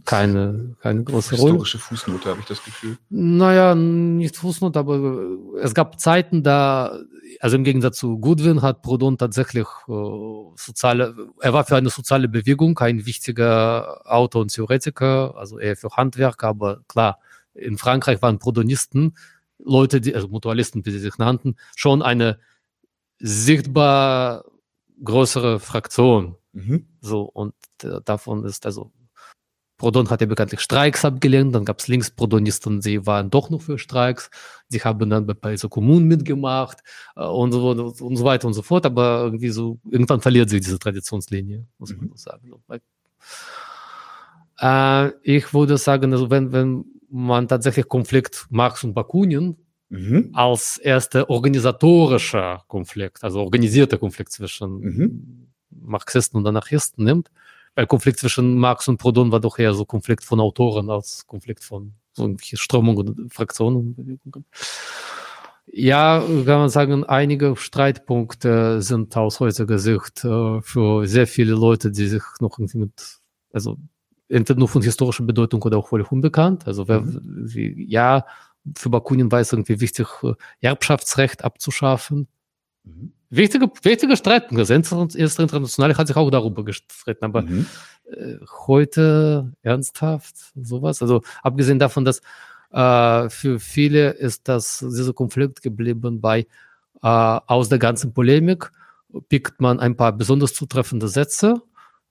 keine, keine große Rolle. Historische Fußnote, habe ich das Gefühl. Naja, nicht Fußnote, aber es gab Zeiten, da, also im Gegensatz zu Goodwin hat Proudhon tatsächlich äh, soziale, er war für eine soziale Bewegung ein wichtiger Autor und Theoretiker, also eher für Handwerker, aber klar, in Frankreich waren Proudhonisten, Leute, die, also Mutualisten, wie sie sich nannten, schon eine sichtbar größere Fraktion. Mhm. So, und äh, davon ist also Proudhon hat ja bekanntlich Streiks abgelehnt, dann gab es Linksprodonisten, sie waren doch noch für Streiks, sie haben dann bei so Kommunen mitgemacht äh, und, so, und so weiter und so fort, aber irgendwie so, irgendwann verliert sich diese Traditionslinie, muss man mhm. sagen. Äh, ich würde sagen, also wenn, wenn man tatsächlich Konflikt Marx und Bakunin mhm. als erster organisatorischer Konflikt, also organisierter Konflikt zwischen mhm. Marxisten und Anarchisten nimmt, weil Konflikt zwischen Marx und Proudhon war doch eher so Konflikt von Autoren als Konflikt von so Strömungen und Fraktionen und Bewegungen. Ja, kann man sagen, einige Streitpunkte sind aus heutiger Sicht äh, für sehr viele Leute, die sich noch irgendwie mit, also entweder nur von historischer Bedeutung oder auch völlig unbekannt. Also wer, mhm. wie, ja, für Bakunin war es irgendwie wichtig, äh, Erbschaftsrecht abzuschaffen. Mhm. Wichtige, wichtige Streitpunkt. Das erste Internationale hat sich auch darüber gestritten, aber mhm. äh, heute ernsthaft sowas. Also abgesehen davon, dass äh, für viele ist das dieser Konflikt geblieben bei äh, aus der ganzen Polemik pickt man ein paar besonders zutreffende Sätze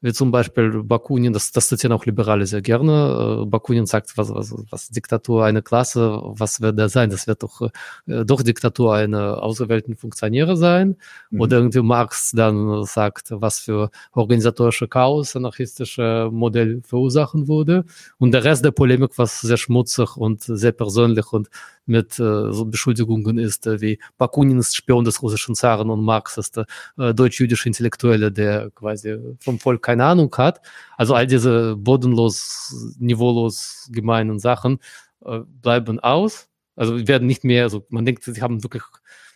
wie zum Beispiel Bakunin, das, das zitieren auch Liberale sehr gerne. Äh, Bakunin sagt, was, was, was Diktatur eine Klasse, was wird da sein? Das wird doch, äh, doch Diktatur eine auserwählten Funktionäre sein. Mhm. Oder irgendwie Marx dann sagt, was für organisatorische Chaos anarchistische Modell verursachen würde. Und der Rest der Polemik, was sehr schmutzig und sehr persönlich und mit äh, so Beschuldigungen ist, äh, wie Bakunin ist Spion des russischen Zaren und Marx ist äh, deutsch-jüdische Intellektuelle, der quasi vom Volk keine Ahnung hat. Also all diese bodenlos, niveaulos gemeinen Sachen äh, bleiben aus. Also werden nicht mehr, also man denkt, sie haben wirklich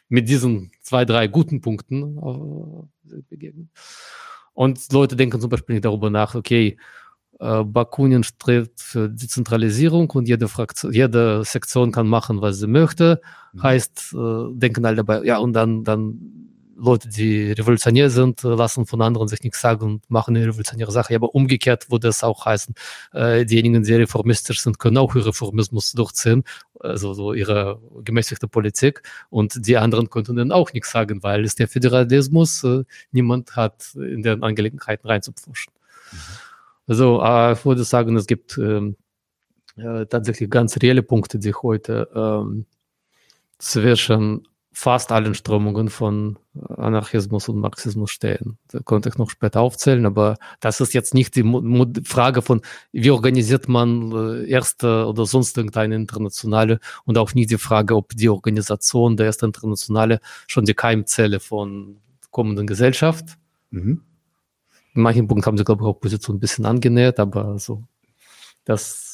mit diesen zwei, drei guten Punkten äh, begegnet. Und Leute denken zum Beispiel nicht darüber nach, okay, äh, Bakunin strebt für Dezentralisierung und jede Fraktion, jede Sektion kann machen, was sie möchte. Mhm. Heißt, äh, denken alle dabei, ja, und dann, dann Leute, die revolutionär sind, lassen von anderen sich nichts sagen und machen eine revolutionäre Sache. Aber umgekehrt würde es auch heißen, äh, diejenigen, die reformistisch sind, können auch ihren Reformismus durchziehen, also so ihre gemäßigte Politik. Und die anderen könnten dann auch nichts sagen, weil es der Föderalismus, äh, niemand hat in den Angelegenheiten reinzupfuschen. Mhm. Also äh, ich würde sagen, es gibt ähm, äh, tatsächlich ganz reelle Punkte, die heute ähm, zwischen fast allen Strömungen von Anarchismus und Marxismus stehen. Da konnte ich noch später aufzählen, aber das ist jetzt nicht die Frage von, wie organisiert man äh, erste oder sonst irgendeine Internationale und auch nicht die Frage, ob die Organisation der ersten Internationale schon die Keimzelle von kommenden Gesellschaft. Mhm. In manchen Punkten haben sie, glaube ich, auch Position ein bisschen angenähert, aber so, das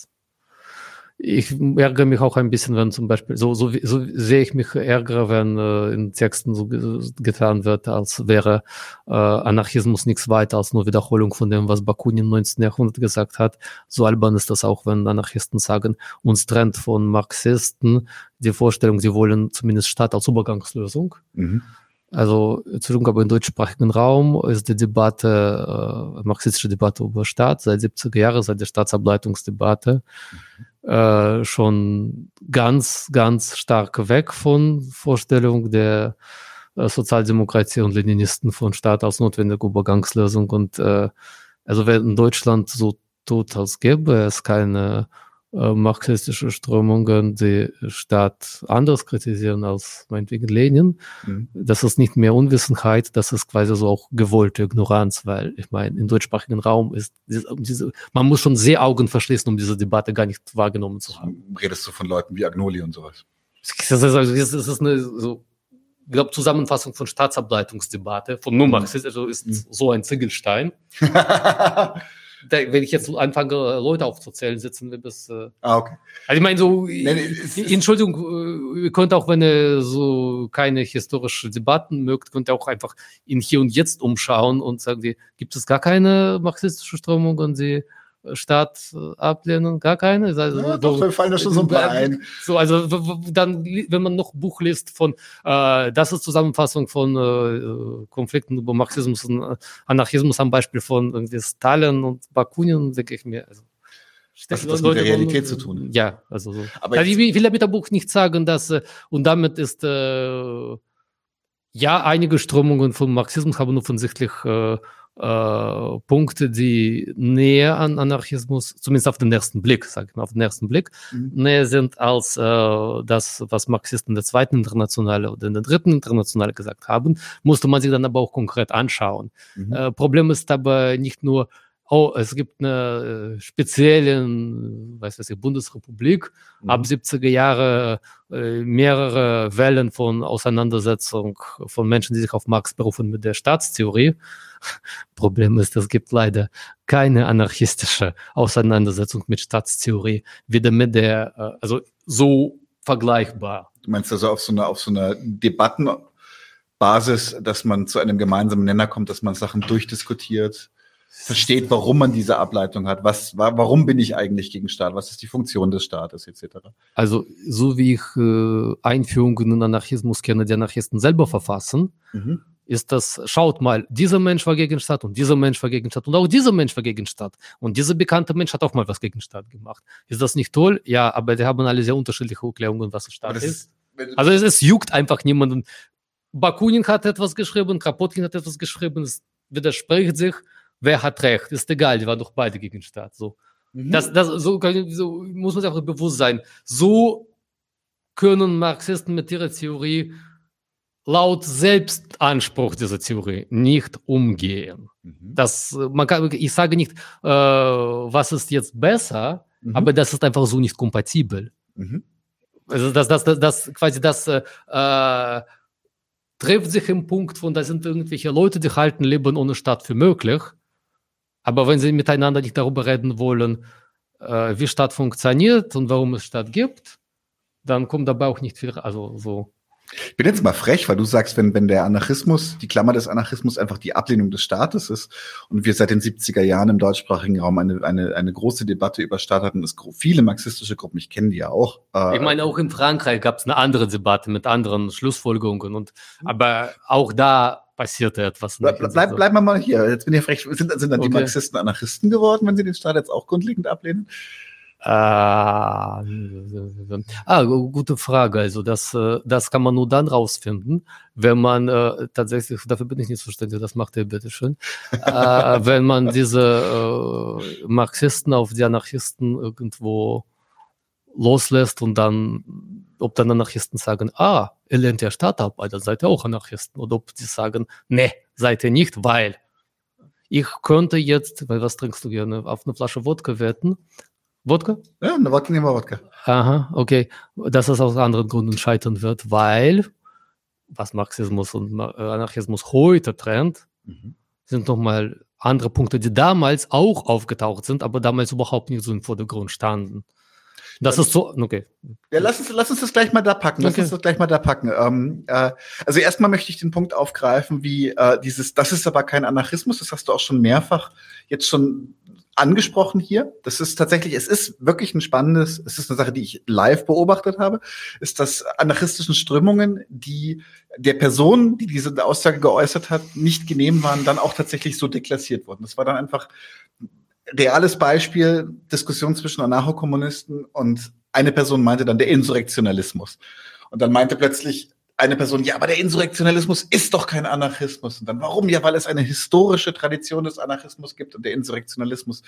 ich ärgere mich auch ein bisschen, wenn zum Beispiel, so, so, so sehe ich mich ärgere, wenn äh, in Texten so getan wird, als wäre äh, Anarchismus nichts weiter als nur Wiederholung von dem, was Bakunin im 19. Jahrhundert gesagt hat. So albern ist das auch, wenn Anarchisten sagen, uns trennt von Marxisten die Vorstellung, sie wollen zumindest Staat als Übergangslösung. Mhm. Also, aber im deutschsprachigen Raum ist die Debatte, äh, marxistische Debatte über Staat seit 70er Jahren, seit der Staatsableitungsdebatte. Mhm äh, schon ganz, ganz stark weg von Vorstellung der äh, Sozialdemokratie und Leninisten von Staat als notwendige Übergangslösung. Und äh, also wenn in Deutschland so tut, als gäbe es keine marxistische Strömungen die Staat anders kritisieren als meinetwegen Lenin. Mhm. Das ist nicht mehr Unwissenheit, das ist quasi so auch gewollte Ignoranz, weil ich meine, im deutschsprachigen Raum ist diese, man muss schon sehr Augen verschließen, um diese Debatte gar nicht wahrgenommen zu haben. Redest du von Leuten wie Agnoli und sowas? Das ist, also, das ist eine so, ich glaube, Zusammenfassung von Staatsableitungsdebatte von Numax mhm. also ist mhm. so ein Ziegelstein. wenn ich jetzt anfange, Leute aufzuzählen, sitzen wir bis. Äh, ah, okay. Also ich meine, so, nee, nee, Entschuldigung, äh, ihr könnt auch, wenn ihr so keine historische Debatten mögt, könnt ihr auch einfach in hier und jetzt umschauen und sagen, gibt es gar keine marxistische Strömung und sie Staat äh, ablehnen, gar keine. Also, ja, doch, wir fallen da schon so ein paar ein. So, also dann, wenn man noch Buch liest von, äh, das ist Zusammenfassung von äh, Konflikten über Marxismus und äh, Anarchismus am Beispiel von irgendwie Stalin und Bakunin, denke ich mir. Also, was hat das mit der Realität zu tun? Ja, also so. Aber also, ich will damit dem Buch nicht sagen, dass, äh, und damit ist, äh, ja, einige Strömungen von Marxismus haben offensichtlich äh, äh, Punkte, die näher an Anarchismus, zumindest auf den ersten Blick, sage ich mal, auf den ersten Blick, mhm. näher sind als äh, das, was Marxisten der zweiten Internationale oder der dritten Internationale gesagt haben, musste man sich dann aber auch konkret anschauen. Mhm. Äh, Problem ist aber nicht nur, oh, es gibt eine äh, spezielle, weiß was ich, Bundesrepublik, mhm. ab 70er Jahre äh, mehrere Wellen von Auseinandersetzung von Menschen, die sich auf Marx berufen mit der Staatstheorie. Problem ist, es gibt leider keine anarchistische Auseinandersetzung mit Staatstheorie, weder mit der, äh, also so vergleichbar. Du meinst also auf so einer, auf so einer Debattenbasis, dass man zu einem gemeinsamen Nenner kommt, dass man Sachen durchdiskutiert? Versteht, warum man diese Ableitung hat. Was, warum bin ich eigentlich gegen Staat? Was ist die Funktion des Staates etc. Also so wie ich äh, Einführungen in Anarchismus kenne, die Anarchisten selber verfassen, mhm. ist das, schaut mal, dieser Mensch war gegen Staat und dieser Mensch war gegen Staat und auch dieser Mensch war gegen Staat und dieser bekannte Mensch hat auch mal was gegen Staat gemacht. Ist das nicht toll? Ja, aber die haben alle sehr unterschiedliche Erklärungen, was Staat ist. ist. Also es, es juckt einfach niemanden. Bakunin hat etwas geschrieben, Kropotkin hat etwas geschrieben, es widerspricht sich wer hat recht, ist egal, die waren doch beide gegen den Staat. So. Mhm. Das, das, so, so muss man sich auch bewusst sein. So können Marxisten mit ihrer Theorie laut Selbstanspruch dieser Theorie nicht umgehen. Mhm. Das, man kann, ich sage nicht, äh, was ist jetzt besser, mhm. aber das ist einfach so nicht kompatibel. Mhm. Also das, das, das, das quasi das äh, äh trifft sich im Punkt von, da sind irgendwelche Leute, die halten Leben ohne Staat für möglich. Aber wenn sie miteinander nicht darüber reden wollen, äh, wie Stadt funktioniert und warum es Stadt gibt, dann kommt dabei auch nicht viel, also so. Ich bin jetzt mal frech, weil du sagst, wenn, wenn der Anarchismus, die Klammer des Anarchismus einfach die Ablehnung des Staates ist und wir seit den 70er Jahren im deutschsprachigen Raum eine, eine, eine große Debatte über Staat hatten, es viele marxistische Gruppen, ich kenne die ja auch. Äh, ich meine, auch in Frankreich gab es eine andere Debatte mit anderen Schlussfolgerungen und aber auch da passierte etwas. Bleib, bleib, bleib mal hier. Jetzt bin ich frech. Sind, sind dann okay. die Marxisten Anarchisten geworden, wenn sie den Staat jetzt auch grundlegend ablehnen? Ah, ah, gute Frage. Also das, äh, das kann man nur dann rausfinden, wenn man äh, tatsächlich, dafür bin ich nicht zuständig, das macht er bitte schön, äh, wenn man diese äh, Marxisten auf die Anarchisten irgendwo loslässt und dann, ob dann Anarchisten sagen, ah, ihr lehnt ja dann seid ihr auch Anarchisten. Oder ob die sagen, ne, seid ihr nicht, weil ich könnte jetzt, weil was trinkst du gerne, auf eine Flasche Wodka wetten, Wodka? Ja, eine Wodka nehmen wir Wodka. Aha, okay. Dass es aus anderen Gründen scheitern wird, weil was Marxismus und Anarchismus heute trennt, mhm. sind nochmal andere Punkte, die damals auch aufgetaucht sind, aber damals überhaupt nicht so im Vordergrund standen. Das ist so, okay. Ja, lass uns, lass uns das gleich mal da packen. Lass okay. uns das gleich mal da packen. Ähm, äh, also erstmal möchte ich den Punkt aufgreifen, wie äh, dieses, das ist aber kein Anarchismus, das hast du auch schon mehrfach jetzt schon angesprochen hier. Das ist tatsächlich, es ist wirklich ein spannendes, es ist eine Sache, die ich live beobachtet habe, ist, dass anarchistischen Strömungen, die der Person, die diese Aussage geäußert hat, nicht genehm waren, dann auch tatsächlich so deklassiert wurden. Das war dann einfach reales Beispiel, Diskussion zwischen Anarchokommunisten und eine Person meinte dann der Insurrektionalismus. Und dann meinte plötzlich eine Person, ja, aber der Insurrektionalismus ist doch kein Anarchismus. Und dann, warum? Ja, weil es eine historische Tradition des Anarchismus gibt und der Insurrektionalismus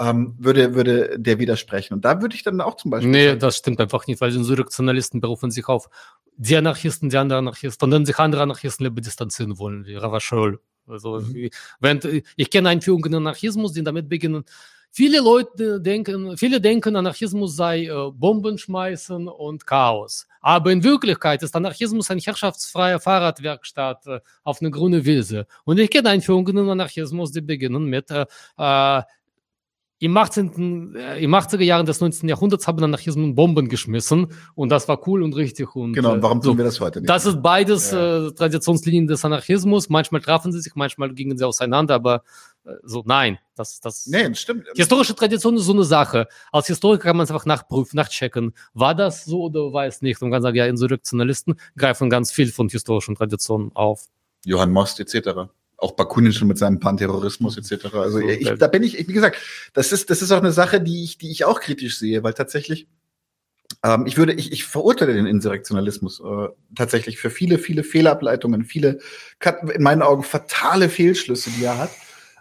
ähm, würde, würde der widersprechen. Und da würde ich dann auch zum Beispiel. Nee, sagen, das stimmt einfach nicht, weil Insurrektionalisten berufen sich auf die Anarchisten, die anderen Anarchisten, von denen sich andere Anarchisten lieber distanzieren wollen, wie Ravachol. Also, mhm. wenn, ich kenne Einführungen in Anarchismus, die damit beginnen, Viele Leute denken, viele denken, Anarchismus sei äh, Bomben schmeißen und Chaos. Aber in Wirklichkeit ist Anarchismus eine herrschaftsfreie Fahrradwerkstatt äh, auf einer grünen Wiese. Und ich kenne Einführungen in Anarchismus, die beginnen mit äh, äh im, 18., äh, Im 80er Jahren des 19. Jahrhunderts haben Anarchismen Bomben geschmissen und das war cool und richtig. Und, genau, warum tun so. wir das heute nicht? Das ist beides ja. äh, Traditionslinien des Anarchismus. Manchmal trafen sie sich, manchmal gingen sie auseinander, aber äh, so, nein, das, das. Nee, stimmt. Historische Tradition ist so eine Sache. Als Historiker kann man es einfach nachprüfen, nachchecken. War das so oder war es nicht? Und man kann sagen, ja, Insurrektionalisten greifen ganz viel von historischen Traditionen auf. Johann Most etc. Auch Bakunin schon mit seinem Panterrorismus etc. Also ich, da bin ich, wie gesagt, das ist, das ist auch eine Sache, die ich, die ich auch kritisch sehe, weil tatsächlich ähm, ich würde, ich, ich verurteile den Insurrektionalismus äh, tatsächlich für viele, viele Fehlableitungen, viele in meinen Augen fatale Fehlschlüsse, die er hat.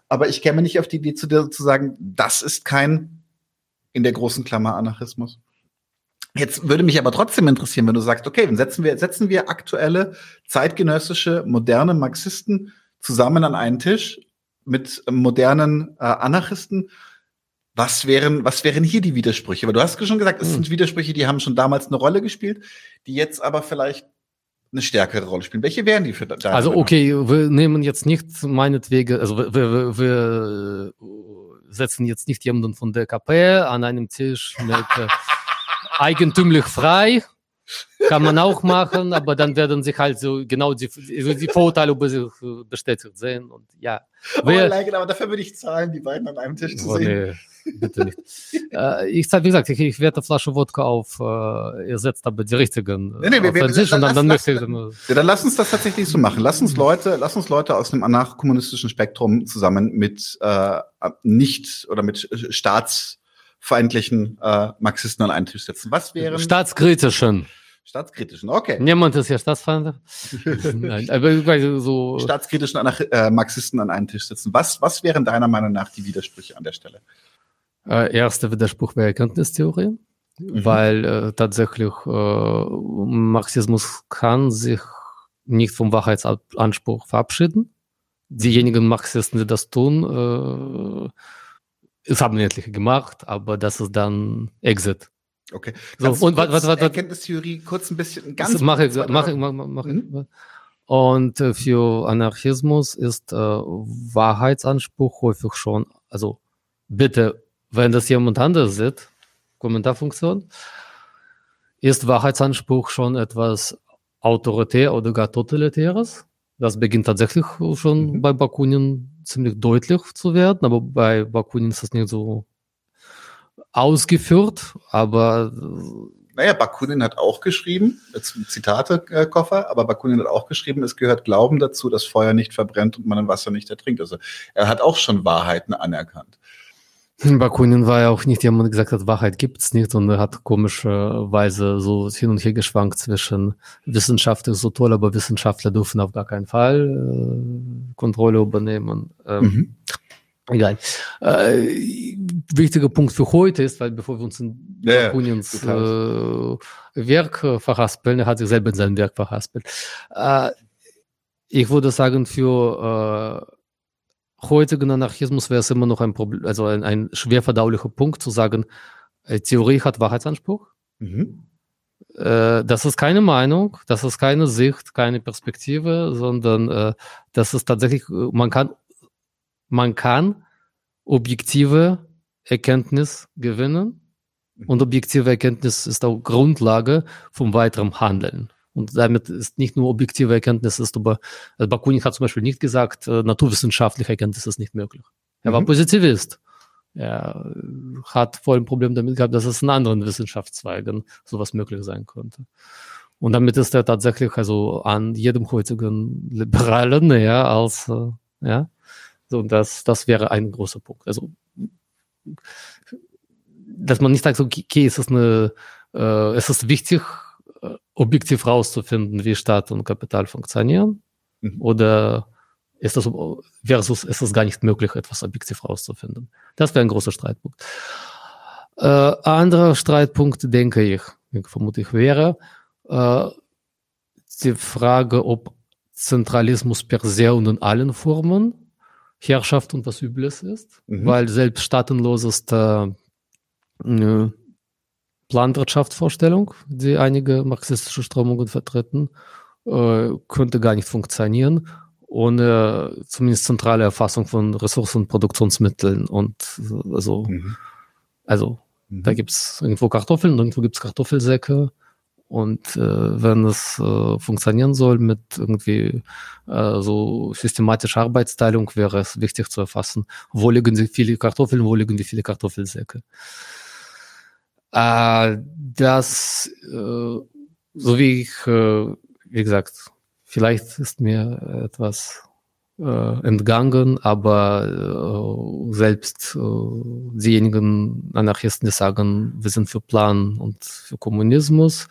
Aber ich käme nicht auf die Idee zu, zu sagen, das ist kein in der großen Klammer Anarchismus. Jetzt würde mich aber trotzdem interessieren, wenn du sagst, okay, dann setzen wir, setzen wir aktuelle, zeitgenössische, moderne Marxisten zusammen an einen Tisch mit modernen äh, Anarchisten. Was wären, was wären hier die Widersprüche? Weil du hast schon gesagt, es hm. sind Widersprüche, die haben schon damals eine Rolle gespielt, die jetzt aber vielleicht eine stärkere Rolle spielen. Welche wären die für deine Also okay, wir nehmen jetzt nicht meinetwegen, also wir, wir, wir setzen jetzt nicht jemanden von der KP an einem Tisch mit äh, eigentümlich frei. Kann man auch machen, aber dann werden sich halt so genau die, die Vorurteile über sich bestätigt sehen. Und ja. Wer, oh, aber dafür würde ich zahlen, die beiden an einem Tisch zu oh, sehen. Nee bitte nicht. äh, ich sage, wie gesagt, ich, ich werde eine Flasche Wodka auf, äh, ihr setzt aber die richtigen. Nee, nee, wir, wir, und dann, lass, dann, lass, ja, dann lass uns das tatsächlich so machen. Lass uns Leute, lass uns Leute aus dem anarchokommunistischen Spektrum zusammen mit äh, nicht oder mit staatsfeindlichen äh, Marxisten an einen Tisch setzen. Was wären staatskritischen? Staatskritischen, okay. Niemand ist ja Staatsfeind. Nein, aber so. Staatskritischen äh, Marxisten an einen Tisch setzen. Was, was wären deiner Meinung nach die Widersprüche an der Stelle? Äh, erster Widerspruch wäre Erkenntnistheorie, mhm. weil äh, tatsächlich äh, Marxismus kann sich nicht vom Wahrheitsanspruch verabschieden. Diejenigen Marxisten, die das tun, äh, es haben etliche gemacht, aber das ist dann Exit. Okay. So, und was, was, was, Erkenntnistheorie kurz ein bisschen ganz mache ich, mache ich, mache mach, mhm. Und äh, für Anarchismus ist äh, Wahrheitsanspruch häufig schon, also bitte wenn das jemand anders sieht, Kommentarfunktion, ist Wahrheitsanspruch schon etwas autoritär oder gar totalitäres. Das beginnt tatsächlich schon mhm. bei Bakunin ziemlich deutlich zu werden, aber bei Bakunin ist das nicht so ausgeführt, aber naja, Bakunin hat auch geschrieben, Zitate-Koffer, aber Bakunin hat auch geschrieben, es gehört Glauben dazu, dass Feuer nicht verbrennt und man ein Wasser nicht ertrinkt. Also er hat auch schon Wahrheiten anerkannt. Bakunin war ja auch nicht jemand, der gesagt hat, Wahrheit gibt's nicht und er hat komischerweise so hin und her geschwankt zwischen Wissenschaft ist so toll, aber Wissenschaftler dürfen auf gar keinen Fall äh, Kontrolle übernehmen. Ähm, mhm. Egal. Äh, wichtiger Punkt für heute ist, weil bevor wir uns in ja, Bakunins äh, Werk verhaspeln, er hat sich selber in seinem Werk verhaspelt. Äh, ich würde sagen, für heutigen Anarchismus wäre es immer noch ein Problem, also ein, ein schwer verdaulicher Punkt zu sagen, äh, Theorie hat Wahrheitsanspruch. Mhm. Äh, das ist keine Meinung, das ist keine Sicht, keine Perspektive, sondern äh, das ist tatsächlich, man kann man kann objektive Erkenntnis gewinnen mhm. und objektive Erkenntnis ist auch Grundlage vom weiteren Handeln. Und damit ist nicht nur objektive Erkenntnis, ist aber, also Bakunin hat zum Beispiel nicht gesagt, äh, naturwissenschaftliche Erkenntnis ist nicht möglich. Er mhm. war Positivist. Er hat voll ein Problem damit gehabt, dass es in anderen Wissenschaftszweigen sowas möglich sein könnte. Und damit ist er tatsächlich also an jedem heutigen Liberalen näher als, äh, ja, so, und das, das wäre ein großer Punkt. Also, dass man nicht sagt, okay, es ist eine, äh, es ist wichtig, äh, objektiv rauszufinden, wie Staat und Kapital funktionieren, mhm. oder ist das versus ist es gar nicht möglich, etwas objektiv rauszufinden. Das wäre ein großer Streitpunkt. Äh, anderer Streitpunkt, denke ich, vermute ich, wäre äh, die Frage, ob Zentralismus per se und in allen Formen Herrschaft und was Übles ist, mhm. weil selbst staatenloseste äh, Planwirtschaftsvorstellung, die einige marxistische Strömungen vertreten, äh, könnte gar nicht funktionieren ohne zumindest zentrale Erfassung von Ressourcen und Produktionsmitteln und also, mhm. also mhm. da gibt's irgendwo Kartoffeln, irgendwo gibt's Kartoffelsäcke und äh, wenn es äh, funktionieren soll mit irgendwie äh, so systematischer Arbeitsteilung, wäre es wichtig zu erfassen, wo liegen die viele Kartoffeln, wo liegen die viele Kartoffelsäcke. Äh, das, äh, so wie ich, äh, wie gesagt, vielleicht ist mir etwas äh, entgangen, aber äh, selbst äh, diejenigen Anarchisten, die sagen, wir sind für Plan und für Kommunismus,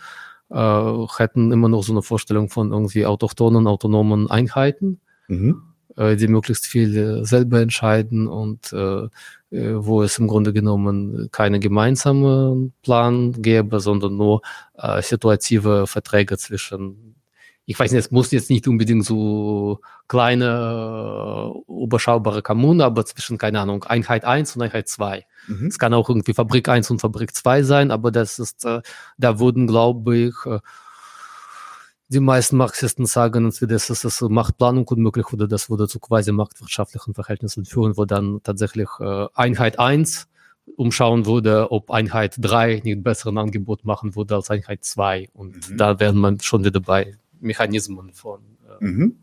hätten immer noch so eine Vorstellung von irgendwie autochthonen, autonomen Einheiten, mhm. Äh, die möglichst viel selber entscheiden und äh, äh, wo es im Grunde genommen keine gemeinsamen Plan gäbe, sondern nur äh, situative Verträge zwischen ich weiß nicht, es muss jetzt nicht unbedingt so kleine, uh, überschaubare Kommunen, aber zwischen, keine Ahnung, Einheit 1 und Einheit 2. Mhm. Es kann auch irgendwie Fabrik 1 und Fabrik 2 sein, aber das ist, äh, da wurden, glaube ich, äh, die meisten Marxisten sagen, entweder das ist das Machtplanung unmöglich oder das würde zu quasi marktwirtschaftlichen Verhältnissen führen, wo dann tatsächlich äh, Einheit 1 umschauen würde, ob Einheit 3 nicht besseren Angebot machen würde als Einheit 2. Und mhm. da wäre man schon wieder bei Mechanismen von äh, mhm.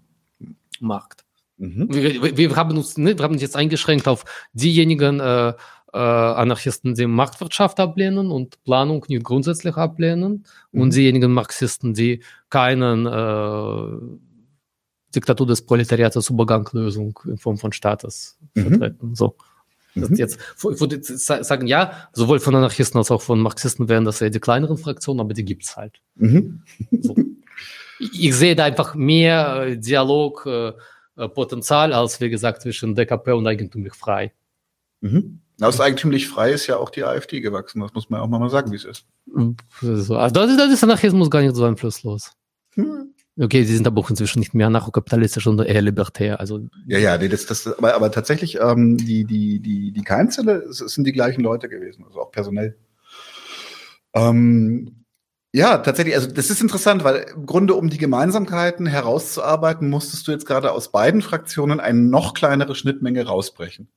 Markt. Mhm. Wir, wir, haben uns, ne, wir haben uns jetzt eingeschränkt auf diejenigen äh, äh, Anarchisten, die Marktwirtschaft ablehnen und Planung nicht grundsätzlich ablehnen mhm. und diejenigen Marxisten, die keinen äh, Diktatur des Proletariats Überganglösung in Form von Staates mhm. vertreten. So. Mhm. jetzt, ich würde sagen, ja, sowohl von Anarchisten als auch von Marxisten wären das ja die kleineren Fraktionen, aber die gibt's halt. Mhm. So ich sehe da einfach mehr äh, Dialogpotenzial äh, als, wie gesagt, zwischen DKP und eigentumlich frei. Mhm. Aus eigentumlich frei ist ja auch die AfD gewachsen. Das muss man auch mal sagen, wie es ist. So, also das, das ist Anarchismus gar nicht so einflusslos. Hm. Okay, sie sind aber auch inzwischen nicht mehr anarchokapitalistisch, sondern eher libertär. Also ja, ja, nee, das, das, aber, aber tatsächlich ähm, die die die die Keimzelle sind die gleichen Leute gewesen, also auch personell. Ähm, ja, tatsächlich. Also das ist interessant, weil im Grunde, um die Gemeinsamkeiten herauszuarbeiten, musstest du jetzt gerade aus beiden Fraktionen eine noch kleinere Schnittmenge rausbrechen.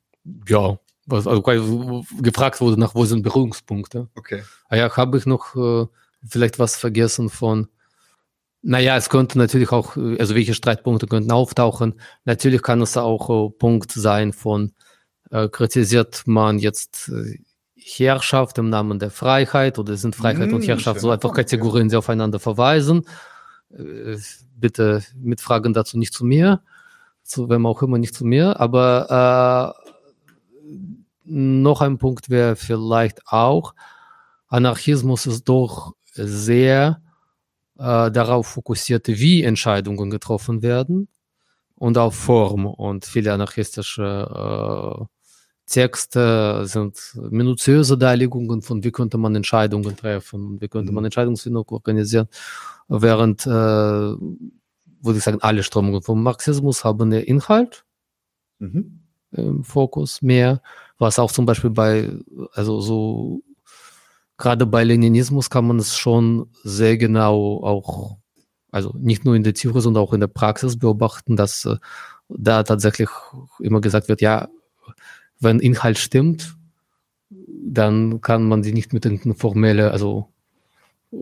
Ja, was also gefragt wurde nach, wo sind Berührungspunkte. Okay. Ah ja, habe ich noch äh, vielleicht was vergessen von Naja, es könnte natürlich auch, also welche Streitpunkte könnten auftauchen. Natürlich kann es auch äh, Punkt sein von, äh, kritisiert man jetzt äh, Herrschaft im Namen der Freiheit oder sind Freiheit mmh, und hm, Herrschaft so einfach Kategorien, die aufeinander verweisen. Äh, bitte mit Fragen dazu nicht zu mir, zu wem auch immer nicht zu mir, aber äh, noch ein Punkt wäre vielleicht auch, Anarchismus ist doch sehr äh, darauf fokussiert, wie Entscheidungen getroffen werden und auf Form. Und viele anarchistische äh, Texte sind minutiöse Darlegungen von, wie könnte man Entscheidungen treffen, wie könnte man mhm. Entscheidungsfindung organisieren, während, äh, würde ich sagen, alle Strömungen vom Marxismus haben den Inhalt mhm. im Fokus mehr, was auch zum Beispiel bei, also so, gerade bei Leninismus kann man es schon sehr genau auch, also nicht nur in der Theorie, sondern auch in der Praxis beobachten, dass äh, da tatsächlich immer gesagt wird, ja, wenn Inhalt stimmt, dann kann man sie nicht mit irgendeiner formelle, also äh,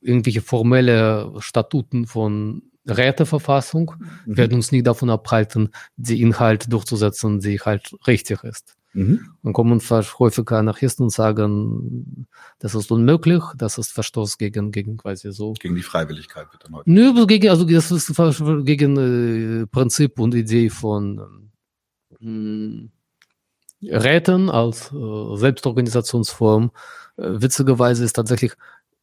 irgendwelche formelle Statuten von Räteverfassung mhm. werden uns nicht davon abhalten, die Inhalt durchzusetzen, die halt richtig ist. Mhm. Dann kommen häufiger Anarchisten und sagen, das ist unmöglich, das ist Verstoß gegen, gegen quasi so. Gegen die Freiwilligkeit dann heute. Nö, gegen, also das ist gegen äh, Prinzip und Idee von äh, Räten als äh, Selbstorganisationsform. Äh, witzigerweise ist tatsächlich,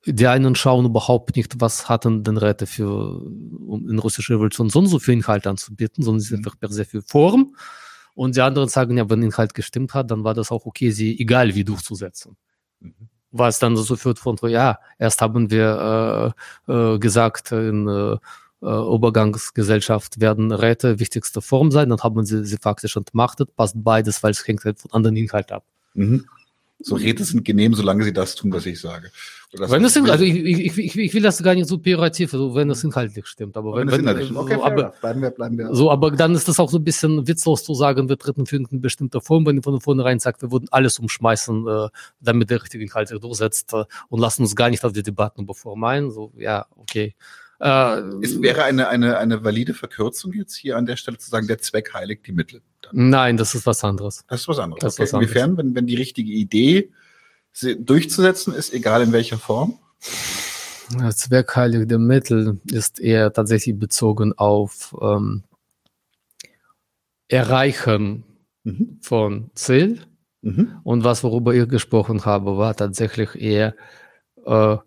die einen schauen überhaupt nicht, was hatten denn Räte für, um in russischer Revolution so und so für Inhalt anzubieten, sondern sie sind einfach per se für Form. Und die anderen sagen, ja, wenn Inhalt gestimmt hat, dann war das auch okay, sie egal wie durchzusetzen. Mhm. Was dann so führt von, ja, erst haben wir äh, äh, gesagt in äh, Übergangsgesellschaft werden Räte wichtigste Form sein, dann haben sie sie faktisch entmachtet, passt beides, weil es hängt halt von anderen Inhalt ab. Mhm. So Räte sind genehm, solange sie das tun, was ich sage. Wenn das sind, also ich, ich, ich, ich will das gar nicht so pejorativ, also wenn das inhaltlich stimmt, aber wenn, wenn, wenn okay, so, aber, bleiben wir, bleiben wir. So, aber dann ist das auch so ein bisschen witzlos zu sagen, wir treten für eine bestimmte Form, wenn ihr von vornherein sagt, wir würden alles umschmeißen, äh, damit der richtige Inhalt sich durchsetzt äh, und lassen uns gar nicht auf die Debatten über Form ein, so, ja, okay. Äh, es wäre eine, eine, eine valide Verkürzung jetzt hier an der Stelle zu sagen, der Zweck heiligt die Mittel. Dann. Nein, das ist was anderes. Das ist was anderes. Das okay. was anderes. Inwiefern, wenn, wenn die richtige Idee durchzusetzen ist, egal in welcher Form? Das Zweck heiligt die Mittel ist eher tatsächlich bezogen auf ähm, Erreichen mhm. von Ziel. Mhm. Und was, worüber ich gesprochen habe, war tatsächlich eher, äh,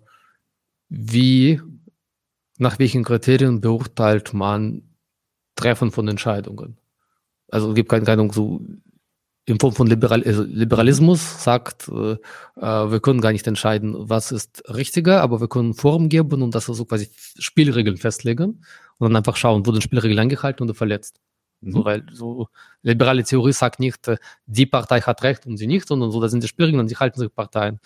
wie nach welchen Kriterien beurteilt man Treffen von Entscheidungen? Also es gibt keine Ahnung, so in Form von Liberal also Liberalismus sagt, äh, äh, wir können gar nicht entscheiden, was ist richtiger, aber wir können Form geben und das also quasi Spielregeln festlegen und dann einfach schauen, wurden Spielregeln angehalten oder verletzt. Mhm. So, weil so liberale Theorie sagt nicht, äh, die Partei hat Recht und sie nicht, sondern so, da sind die Spielregeln und die halten sich Parteien.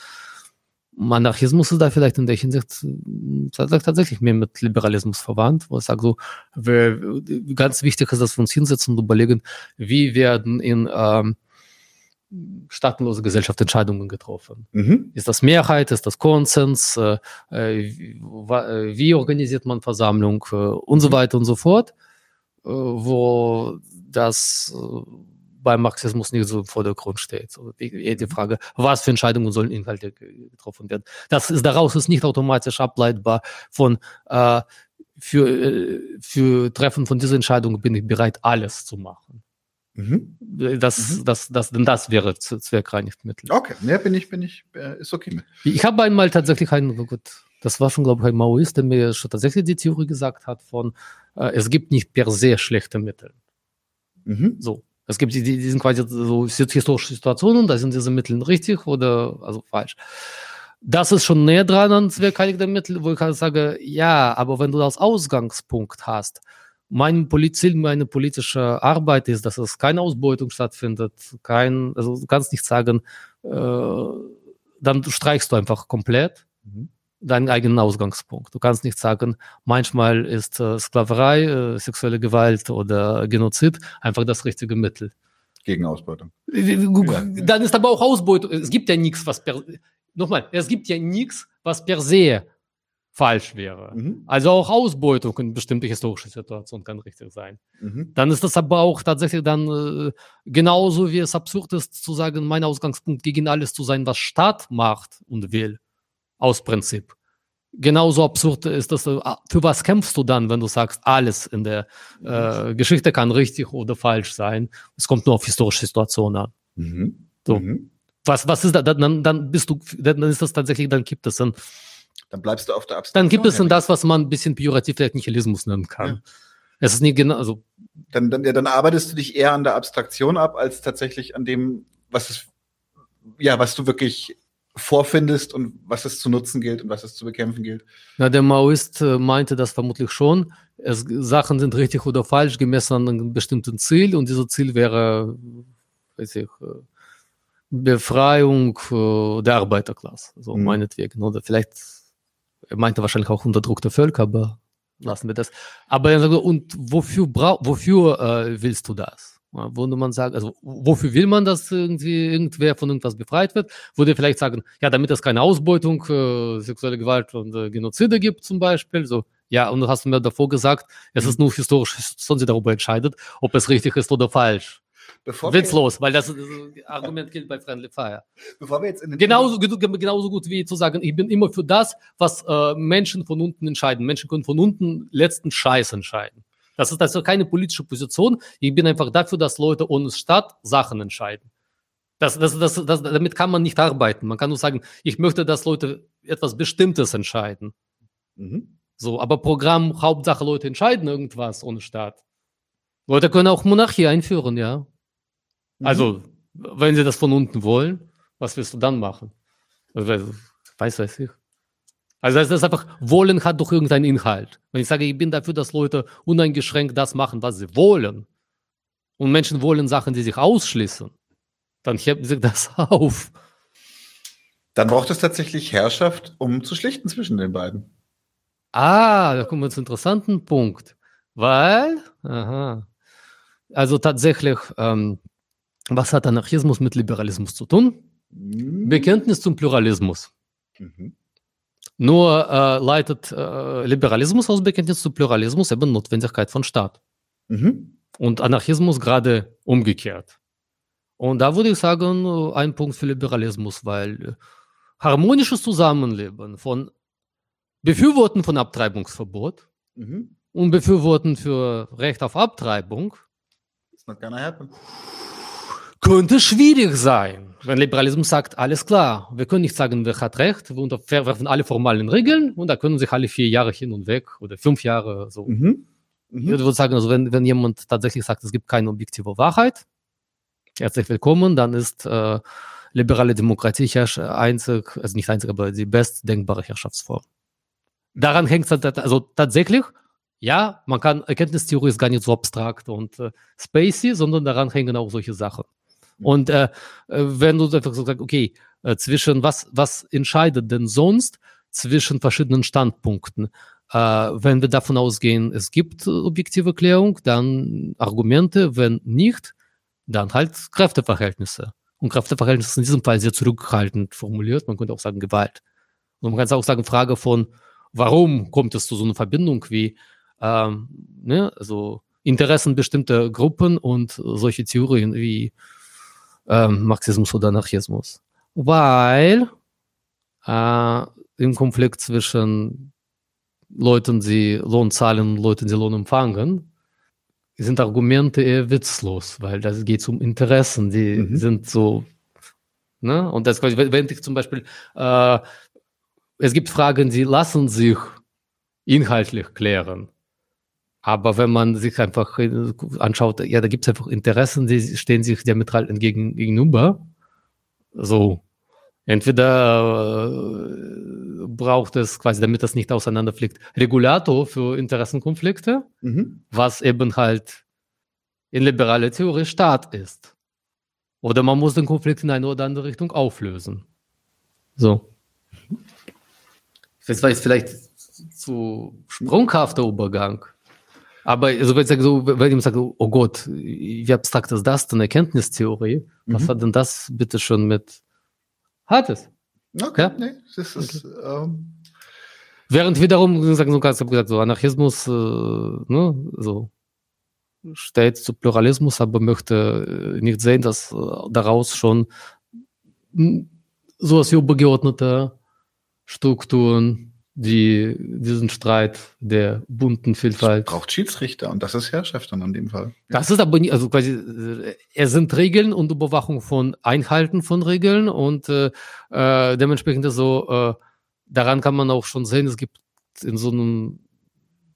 Anarchismus ist da vielleicht in der Hinsicht äh, tatsächlich mehr mit Liberalismus verwandt, wo ich sage so, wir, ganz wichtig ist, dass wir uns hinsetzen und überlegen, wie werden in ähm, staatenlose Gesellschaft Entscheidungen getroffen. Mhm. Ist das Mehrheit, ist das Konsens, äh, äh wie, äh, organisiert man Versammlung äh, und so mhm. weiter und so fort, äh, wo das beim Marxismus nicht so im Vordergrund steht. So, die, die Frage, was für Entscheidungen sollen Inhalte getroffen werden. Das ist daraus ist nicht automatisch ableitbar von für, für Treffen von dieser Entscheidung bin ich bereit, alles zu machen. Mhm. Das, mhm. das, das, denn das wäre zweckreinigt Mittel. Okay, mehr bin ich, bin ich, äh, ist okay mit. Ich habe einmal tatsächlich einen, oh Gott, das war schon, glaube ich, ein Maoist, der mir schon tatsächlich die Theorie gesagt hat von, äh, es gibt nicht per se schlechte Mittel. Mhm. So. Es gibt die, die sind quasi so historische Situationen, da sind diese Mittel richtig oder also falsch. Das ist schon näher dran an zweckeiligter Mittel, wo ich halt sage, ja, aber wenn du das Ausgangspunkt hast, mein Ziel, meine politische Arbeit ist, dass es keine Ausbeutung stattfindet, kein, also du kannst nicht sagen, äh, dann streichst du einfach komplett. Mhm deinen eigenen Ausgangspunkt. Du kannst nicht sagen, manchmal ist äh, Sklaverei, äh, sexuelle Gewalt oder Genozid einfach das richtige Mittel. Gegen Ausbeutung. Dann ist aber auch Ausbeutung. Es gibt ja nichts, was per, nochmal, es gibt ja nichts, was per se falsch wäre. Mhm. Also auch Ausbeutung in bestimmte historische Situationen kann richtig sein. Mhm. Dann ist das aber auch tatsächlich dann äh, genauso wie es absurd ist zu sagen, mein Ausgangspunkt gegen alles zu sein, was Staat macht und will, aus Prinzip. Genauso absurd ist das, äh, für was kämpfst du dann, wenn du sagst, alles in der äh, Geschichte kann richtig oder falsch sein. Es kommt nur auf historische Situationen an. Mhm. So. Mhm. Was, was ist da, dann, dann bist du, dann ist das tatsächlich, dann gibt es dann dann bleibst du auf der Abstraktion. Dann gibt es dann das, was man ein bisschen pejorativ vielleicht Nihilismus nennen kann. Ja. Es ist nicht genau, also. Dann, dann, ja, dann arbeitest du dich eher an der Abstraktion ab, als tatsächlich an dem, was es, ja, was du wirklich vorfindest und was es zu nutzen gilt und was es zu bekämpfen gilt. Ja, der Maoist äh, meinte das vermutlich schon. Es, Sachen sind richtig oder falsch gemessen an einem bestimmten Ziel und dieses Ziel wäre, weiß ich, äh, Befreiung äh, der Arbeiterklasse, so mhm. meinetwegen. Oder vielleicht er meinte wahrscheinlich auch unterdrückte Völker, aber lassen wir das. Aber er sagt, und wofür, brauch, wofür äh, willst du das? Würde man sagen, also wofür will man, dass irgendwie irgendwer von irgendwas befreit wird? Würde vielleicht sagen, ja, damit es keine Ausbeutung, äh, sexuelle Gewalt und äh, Genozide gibt zum Beispiel. So, ja, und du hast mir davor gesagt, es ist mhm. nur historisch, sonst sie darüber entscheidet, ob es richtig ist oder falsch. Bevor Witzlos, weil das, das, Argument gilt bei Friendly Fire. Bevor wir jetzt in den genauso, genauso gut wie zu sagen, ich bin immer für das, was äh, Menschen von unten entscheiden. Menschen können von unten letzten Scheiß entscheiden. Das ist also keine politische Position. Ich bin einfach dafür, dass Leute ohne Staat Sachen entscheiden. Das, das, das, das, damit kann man nicht arbeiten. Man kann nur sagen, ich möchte, dass Leute etwas Bestimmtes entscheiden. Mhm. So, aber Programm, Hauptsache Leute entscheiden irgendwas ohne Staat. Leute können auch Monarchie einführen, ja. Mhm. Also, wenn sie das von unten wollen, was willst du dann machen? Also, weiß, weiß ich. Also das ist einfach, wollen hat doch irgendeinen Inhalt. Wenn ich sage, ich bin dafür, dass Leute uneingeschränkt das machen, was sie wollen, und Menschen wollen Sachen, die sich ausschließen, dann hebt sich das auf. Dann braucht es tatsächlich Herrschaft, um zu schlichten zwischen den beiden. Ah, da kommen wir zum interessanten Punkt. Weil, aha, also tatsächlich, ähm, was hat Anarchismus mit Liberalismus zu tun? Mhm. Bekenntnis zum Pluralismus. Mhm. Nur äh, leitet äh, Liberalismus aus Bekenntnis zum Pluralismus eben Notwendigkeit von Staat. Mhm. Und Anarchismus gerade umgekehrt. Und da würde ich sagen, ein Punkt für Liberalismus, weil harmonisches Zusammenleben von Befürworten von Abtreibungsverbot mhm. und Befürworten für Recht auf Abtreibung. It's not gonna happen könnte schwierig sein, wenn Liberalismus sagt, alles klar, wir können nicht sagen, wer hat recht, wir unterwerfen alle formalen Regeln und da können sich alle vier Jahre hin und weg oder fünf Jahre so. Mhm. Mhm. Ich würde sagen, also wenn, wenn jemand tatsächlich sagt, es gibt keine objektive Wahrheit, herzlich willkommen, dann ist äh, liberale Demokratie einzig, also nicht einzig, aber die bestdenkbare Herrschaftsform. Daran hängt es also tatsächlich, ja, man kann, Erkenntnistheorie ist gar nicht so abstrakt und äh, spacey, sondern daran hängen auch solche Sachen. Und äh, äh, wenn du einfach so sagst, okay, äh, zwischen was, was entscheidet denn sonst zwischen verschiedenen Standpunkten? Äh, wenn wir davon ausgehen, es gibt objektive Klärung, dann Argumente, wenn nicht, dann halt Kräfteverhältnisse. Und Kräfteverhältnisse in diesem Fall sehr zurückhaltend formuliert. Man könnte auch sagen Gewalt. Und man kann auch sagen, Frage von, warum kommt es zu so einer Verbindung wie, ähm, ne, also Interessen bestimmter Gruppen und solche Theorien wie ähm, Marxismus oder Anarchismus. Weil äh, im Konflikt zwischen Leuten, die Lohn zahlen und Leuten, die Lohn empfangen, sind Argumente eher witzlos, weil das geht um Interessen, die mhm. sind so, ne? Und das, wenn ich zum Beispiel, äh, es gibt Fragen, die lassen sich inhaltlich klären. Aber wenn man sich einfach äh, anschaut, ja, da gibt es einfach Interessen, die stehen sich diametral entgegen, gegenüber. So, entweder äh, braucht es quasi, damit das nicht auseinanderfliegt, Regulator für Interessenkonflikte, mhm. was eben halt in liberaler Theorie Staat ist. Oder man muss den Konflikt in eine oder andere Richtung auflösen. So. Das war jetzt vielleicht zu sprunghafter Übergang. Aber also wenn, ich so, wenn jemand sagt, oh Gott, wie abstrakt ist das denn, Erkenntnistheorie? Was mhm. hat denn das bitte schon mit, hat es? Okay, ja? nee, das ist, okay. ähm, Während wiederum, gesagt, so ganz gesagt, so Anarchismus, äh, ne, so steht zu Pluralismus, aber möchte äh, nicht sehen, dass äh, daraus schon so als übergeordnete Strukturen, die diesen Streit der bunten Vielfalt. Es braucht Schiedsrichter und das ist Herrschaft dann in dem Fall. Das ist aber nicht, also quasi, äh, es sind Regeln und Überwachung von Einhalten von Regeln und äh, äh, dementsprechend so, äh, daran kann man auch schon sehen, es gibt in so einem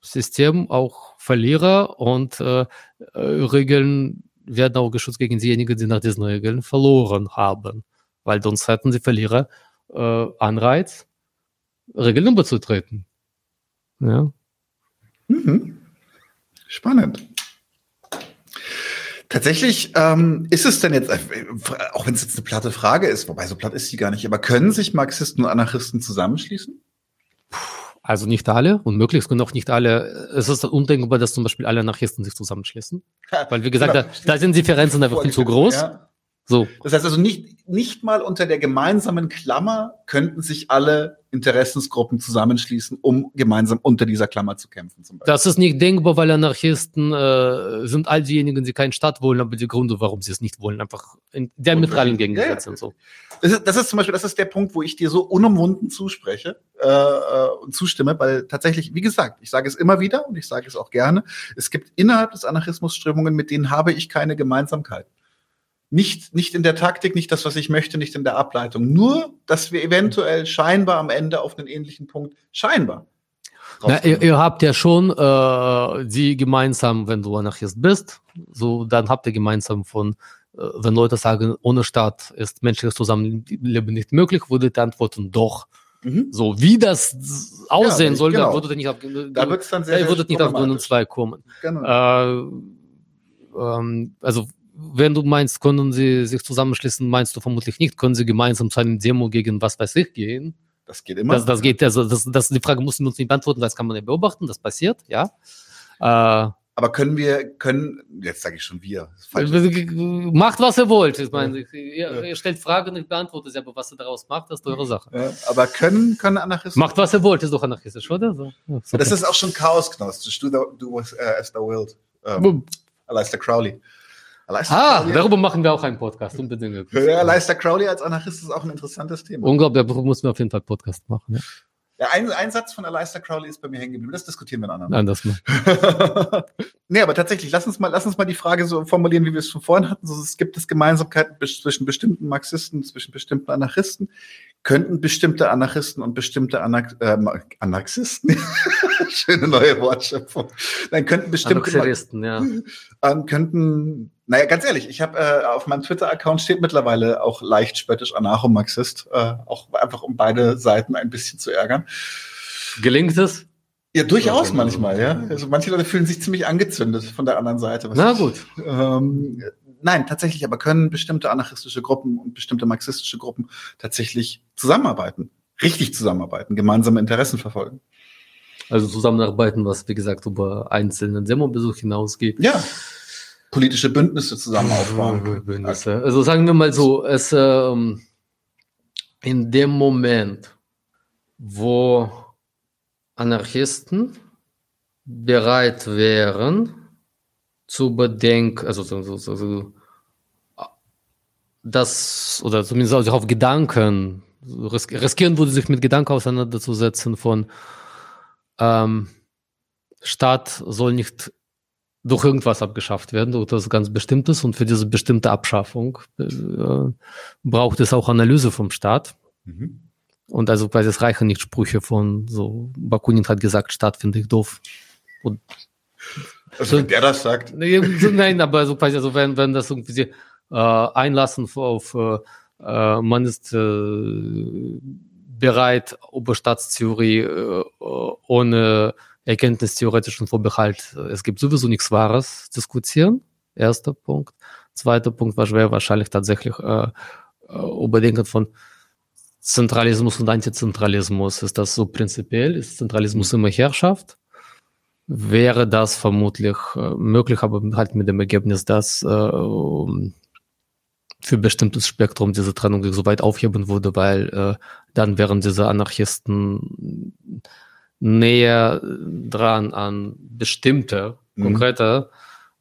System auch Verlierer und äh, äh, Regeln werden auch geschützt gegen diejenigen, die nach diesen Regeln verloren haben. Weil sonst hätten sie Verlierer Anreiz, Regeln überzutreten. Ja. Mhm. Spannend. Tatsächlich ähm, ist es denn jetzt, äh, auch wenn es jetzt eine platte Frage ist, wobei so platt ist sie gar nicht, aber können sich Marxisten und Anarchisten zusammenschließen? Also nicht alle und möglichst können auch nicht alle. Es ist undenkbar, dass zum Beispiel alle Anarchisten sich zusammenschließen. Weil, wie gesagt, genau. da, da sind Differenzen einfach viel zu groß. Ja. So. Das heißt also nicht, nicht mal unter der gemeinsamen Klammer könnten sich alle Interessensgruppen zusammenschließen, um gemeinsam unter dieser Klammer zu kämpfen. Zum Beispiel. Das ist nicht denkbar, weil Anarchisten äh, sind all diejenigen, die keinen Staat wollen, aber die Gründe, warum sie es nicht wollen, einfach in diametralen Gegensätze ja, ja. und so. Das ist, das ist zum Beispiel, das ist der Punkt, wo ich dir so unumwunden zuspreche äh, äh, und zustimme, weil tatsächlich, wie gesagt, ich sage es immer wieder und ich sage es auch gerne, es gibt innerhalb des Anarchismus Strömungen, mit denen habe ich keine Gemeinsamkeit. Nicht, nicht in der Taktik, nicht das, was ich möchte, nicht in der Ableitung. Nur, dass wir eventuell scheinbar am Ende auf einen ähnlichen Punkt, scheinbar. Na, ihr, ihr, habt ja schon äh, die gemeinsam, wenn du Anarchist bist, so dann habt ihr gemeinsam von, äh, wenn Leute sagen, ohne Staat ist menschliches Zusammenleben nicht möglich, würdet ihr antworten, doch. Mhm. So, wie das aussehen ja, soll, genau. da würdet ihr nicht auf, da wird's dann sehr, sehr nicht auf Gründen 2 kommen. Genau. Äh, ähm, also wenn du meinst, können sie sich zusammenschließen, meinst du vermutlich nicht, können sie gemeinsam zu einem Demo gegen was weiß ich gehen. Das geht immer. Das, das geht, also das, das, die Frage mussten wir uns nicht beantworten, das kann man ja beobachten, das passiert, ja. Äh, aber können wir, können, jetzt sage ich schon wir. Macht, was ihr wollt. Ich meine, ihr, ihr, stellt Fragen und ich beantworte sie, aber was ihr daraus macht, das ist eure Sache. Ja, aber können, können Anarchisten. Macht, was ihr wollt, ist doch anarchistisch, oder? So. Ja, das ist auch schon Chaosgnostisch. Du, du was, uh, as thou wilt. Um, Aleister Crowley. Leicester ah, Crowley. darüber machen wir auch einen Podcast, unbedingt. Ja, Leister Crowley als Anarchist ist auch ein interessantes Thema. Unglaublich, darüber muss man auf jeden Fall Podcast machen. Ja. Ja, ein, ein Satz von Aleister Crowley ist bei mir hängen geblieben. Das diskutieren wir in anderen. Nein, das mal. nee, aber tatsächlich, lass uns mal, lass uns mal die Frage so formulieren, wie wir es schon vorhin hatten. So, es gibt es Gemeinsamkeiten zwischen bestimmten Marxisten, zwischen bestimmten Anarchisten. Könnten bestimmte Anarchisten und bestimmte Anar äh, Anarchisten, schöne neue Wortschöpfung, dann könnten bestimmte ja. Ähm, könnten naja, ganz ehrlich, ich habe äh, auf meinem Twitter-Account steht mittlerweile auch leicht spöttisch Anarcho-Marxist, äh, auch einfach um beide Seiten ein bisschen zu ärgern. Gelingt es? Ja, durchaus manchmal, ja. Also manche Leute fühlen sich ziemlich angezündet von der anderen Seite. Na gut. ähm, nein, tatsächlich, aber können bestimmte anarchistische Gruppen und bestimmte marxistische Gruppen tatsächlich zusammenarbeiten, richtig zusammenarbeiten, gemeinsame Interessen verfolgen. Also zusammenarbeiten, was wie gesagt über einzelnen Demo-Besuch hinausgeht. Ja politische Bündnisse zusammen aufbauen. Bündnisse. Also sagen wir mal so, es ähm, in dem Moment, wo Anarchisten bereit wären zu bedenken, also so, so, so, das, oder zumindest auch auf Gedanken, riskieren würde, sich mit Gedanken auseinanderzusetzen von ähm, Staat soll nicht durch irgendwas abgeschafft werden, durch das ganz Bestimmtes. Und für diese bestimmte Abschaffung äh, braucht es auch Analyse vom Staat. Mhm. Und also quasi es reichen nicht Sprüche von so, Bakunin hat gesagt, Staat finde ich doof. Und also wenn der das sagt. Nein, aber so quasi, also wenn, wenn das irgendwie äh, einlassen auf äh, äh, man ist äh, bereit, Oberstaatstheorie äh, ohne erkenntnistheoretischen Vorbehalt, es gibt sowieso nichts Wahres diskutieren. Erster Punkt. Zweiter Punkt schwer wahrscheinlich tatsächlich äh, äh, Überdenken von Zentralismus und Antizentralismus. Ist das so prinzipiell? Ist Zentralismus immer Herrschaft? Wäre das vermutlich äh, möglich, aber halt mit dem Ergebnis, dass äh, für bestimmtes Spektrum diese Trennung so weit aufheben würde, weil äh, dann wären diese Anarchisten näher dran an bestimmter, Mhm. konkreter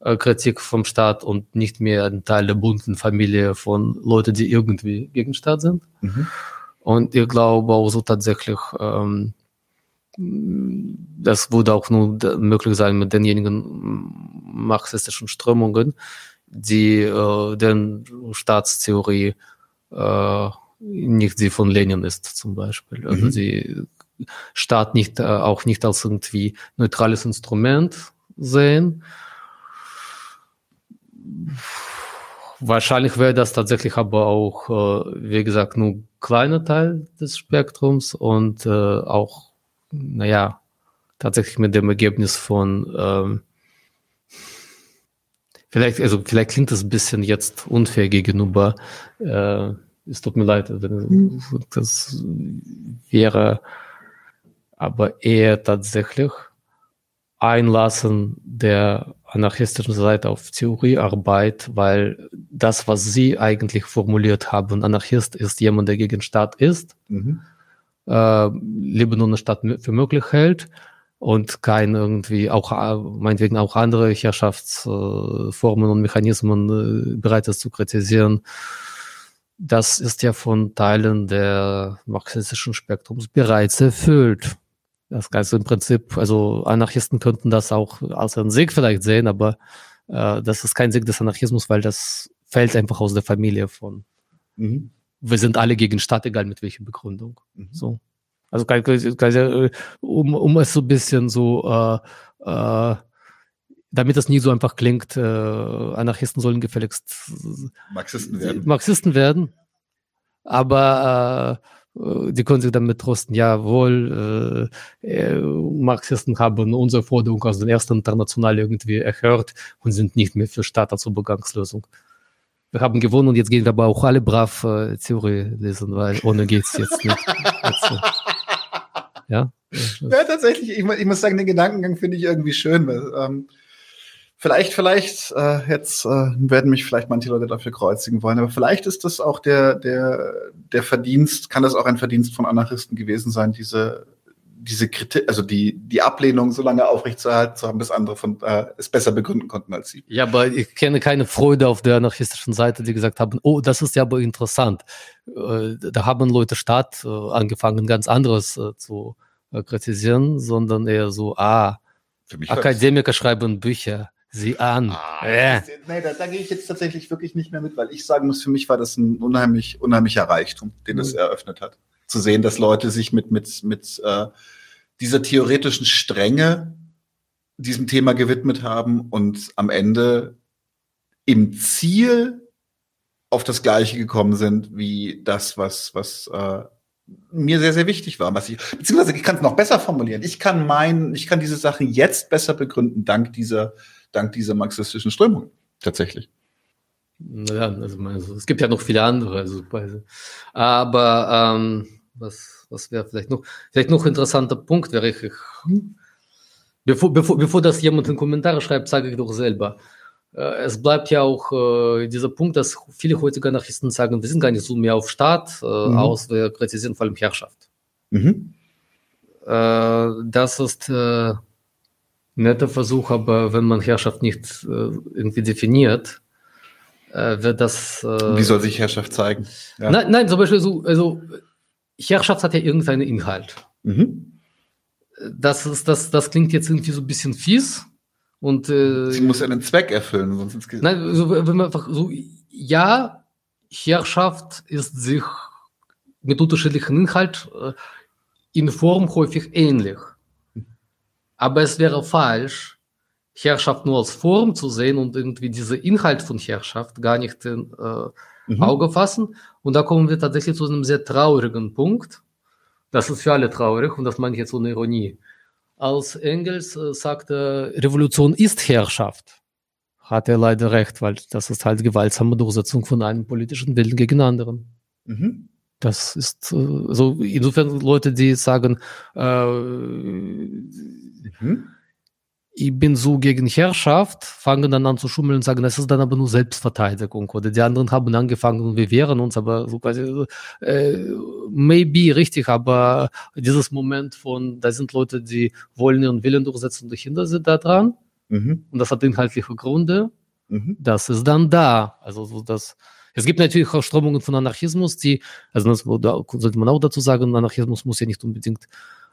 äh, Kritik vom Staat und nicht mehr ein Teil der bunten Familie von Leuten, die irgendwie gegen Staat sind. Mhm. Und ich glaube auch so tatsächlich, ähm, das würde auch nur möglich sein mit denjenigen marxistischen Strömungen, die äh, den Staatstheorie äh, nicht die von Lenin ist zum Beispiel. Also Mhm. die Staat nicht äh, auch nicht als irgendwie neutrales Instrument sehen. Wahrscheinlich wäre das tatsächlich aber auch, äh, wie gesagt, nur ein kleiner Teil des Spektrums und äh, auch, naja, tatsächlich mit dem Ergebnis von, ähm, vielleicht, also vielleicht klingt das ein bisschen jetzt unfair gegenüber, äh, es tut mir leid, wenn das wäre aber eher tatsächlich Einlassen der anarchistischen Seite auf Theoriearbeit, weil das, was sie eigentlich formuliert haben, Anarchist ist jemand, der gegen Staat ist, Mhm. äh, Leben ohne Staat für möglich hält und kein irgendwie auch meinetwegen auch andere Herrschaftsformen und Mechanismen bereit ist zu kritisieren. Das ist ja von Teilen der marxistischen Spektrums bereits erfüllt. Das Ganze im Prinzip, also Anarchisten könnten das auch als einen Sieg vielleicht sehen, aber äh, das ist kein Sieg des Anarchismus, weil das fällt einfach aus der Familie von Mhm. wir sind alle gegen Staat, egal mit welcher Begründung. Mhm. So. Also um, um es so ein bisschen so, äh, äh, damit das nie so einfach klingt, äh, Anarchisten sollen gefälligst Marxisten werden. Marxisten werden, aber äh, die können sich damit trosten, jawohl, äh, äh, Marxisten haben unsere Forderung aus den ersten International irgendwie erhört und sind nicht mehr für Staat als Übergangslösung. Wir haben gewonnen und jetzt gehen wir aber auch alle brav äh, Theorie lesen, weil ohne geht's jetzt nicht. Also, ja. Ja, tatsächlich. Ich, ich muss sagen, den Gedankengang finde ich irgendwie schön. Weil, ähm, vielleicht, vielleicht, äh, jetzt äh, werden mich vielleicht manche Leute dafür kreuzigen wollen, aber vielleicht ist das auch der, der, der Verdienst, kann das auch ein Verdienst von Anarchisten gewesen sein, diese, diese Kritik, also die, die Ablehnung so lange aufrechtzuerhalten zu haben, bis andere von, äh, es besser begründen konnten als sie. Ja, aber ich kenne keine Freude auf der anarchistischen Seite, die gesagt haben, oh, das ist ja aber interessant. Äh, Da haben Leute Staat äh, angefangen, ganz anderes äh, zu äh, kritisieren, sondern eher so, ah, Akademiker schreiben Bücher, sieh an. Ah, ist- nee, da, da gehe ich jetzt tatsächlich wirklich nicht mehr mit, weil ich sagen muss, für mich war das ein unheimlich, unheimlicher Reichtum, den es Mhm. eröffnet hat. Zu sehen, dass Leute sich mit, mit, mit äh, dieser theoretischen Strenge diesem Thema gewidmet haben und am Ende im Ziel auf das Gleiche gekommen sind, wie das, was, was äh, mir sehr, sehr wichtig war. Was ich, beziehungsweise ich kann es noch besser formulieren. Ich kann meinen, ich kann diese Sachen jetzt besser begründen, dank dieser, dank dieser marxistischen Strömung. Tatsächlich. Ja, also, also es gibt ja noch viele andere. Also, aber ähm, was, was wäre vielleicht noch? Vielleicht noch ein interessanter Punkt wäre ich. Bevor, bevor, bevor das jemand in Kommentare schreibt, sage ich doch selber. Äh, Es bleibt ja auch äh, dieser Punkt, dass viele heutige Anarchisten sagen, wir sind gar nicht so mehr auf Staat, äh, Mhm. aus, wir kritisieren vor allem Herrschaft. Mhm. Äh, das ist äh, netter Versuch, aber wenn man Herrschaft nicht äh, irgendwie definiert, äh, wird das. Äh, Wie soll sich Herrschaft zeigen? Ja. Nein, nein, zum Beispiel so, also Herrschaft hat ja irgendeinen Inhalt. Mhm. Das ist, das, das klingt jetzt irgendwie so ein bisschen fies. Und äh, Sie muss einen Zweck erfüllen, sonst ins nein, also, wenn man einfach so, ja, Herrschaft ist sich mit unterschiedlichen Inhalt äh, in Form häufig ähnlich. Aber es wäre falsch, Herrschaft nur als Form zu sehen und irgendwie diese Inhalt von Herrschaft gar nicht in äh, Mhm. Auge fassen. Und da kommen wir tatsächlich zu einem sehr traurigen Punkt. Das ist für alle traurig und das meine ich jetzt ohne Ironie. Als Engels äh, sagte, Revolution ist Herrschaft, hat er leider recht, weil das ist halt gewaltsame Durchsetzung von einem politischen Willen gegen anderen. Mhm. Das ist äh, so, insofern Leute, die sagen, äh, Mhm. ich bin so gegen Herrschaft, fangen dann an zu schummeln und sagen, das ist dann aber nur Selbstverteidigung. Oder die anderen haben angefangen und wir wehren uns, aber so quasi, äh, maybe richtig, aber dieses Moment von, da sind Leute, die wollen ihren Willen durchsetzen und die Kinder sind da dran. Mhm. Und das hat inhaltliche Gründe. Mhm. Das ist dann da. Also so das, es gibt natürlich auch Strömungen von Anarchismus, die, also das sollte man auch dazu sagen, Anarchismus muss ja nicht unbedingt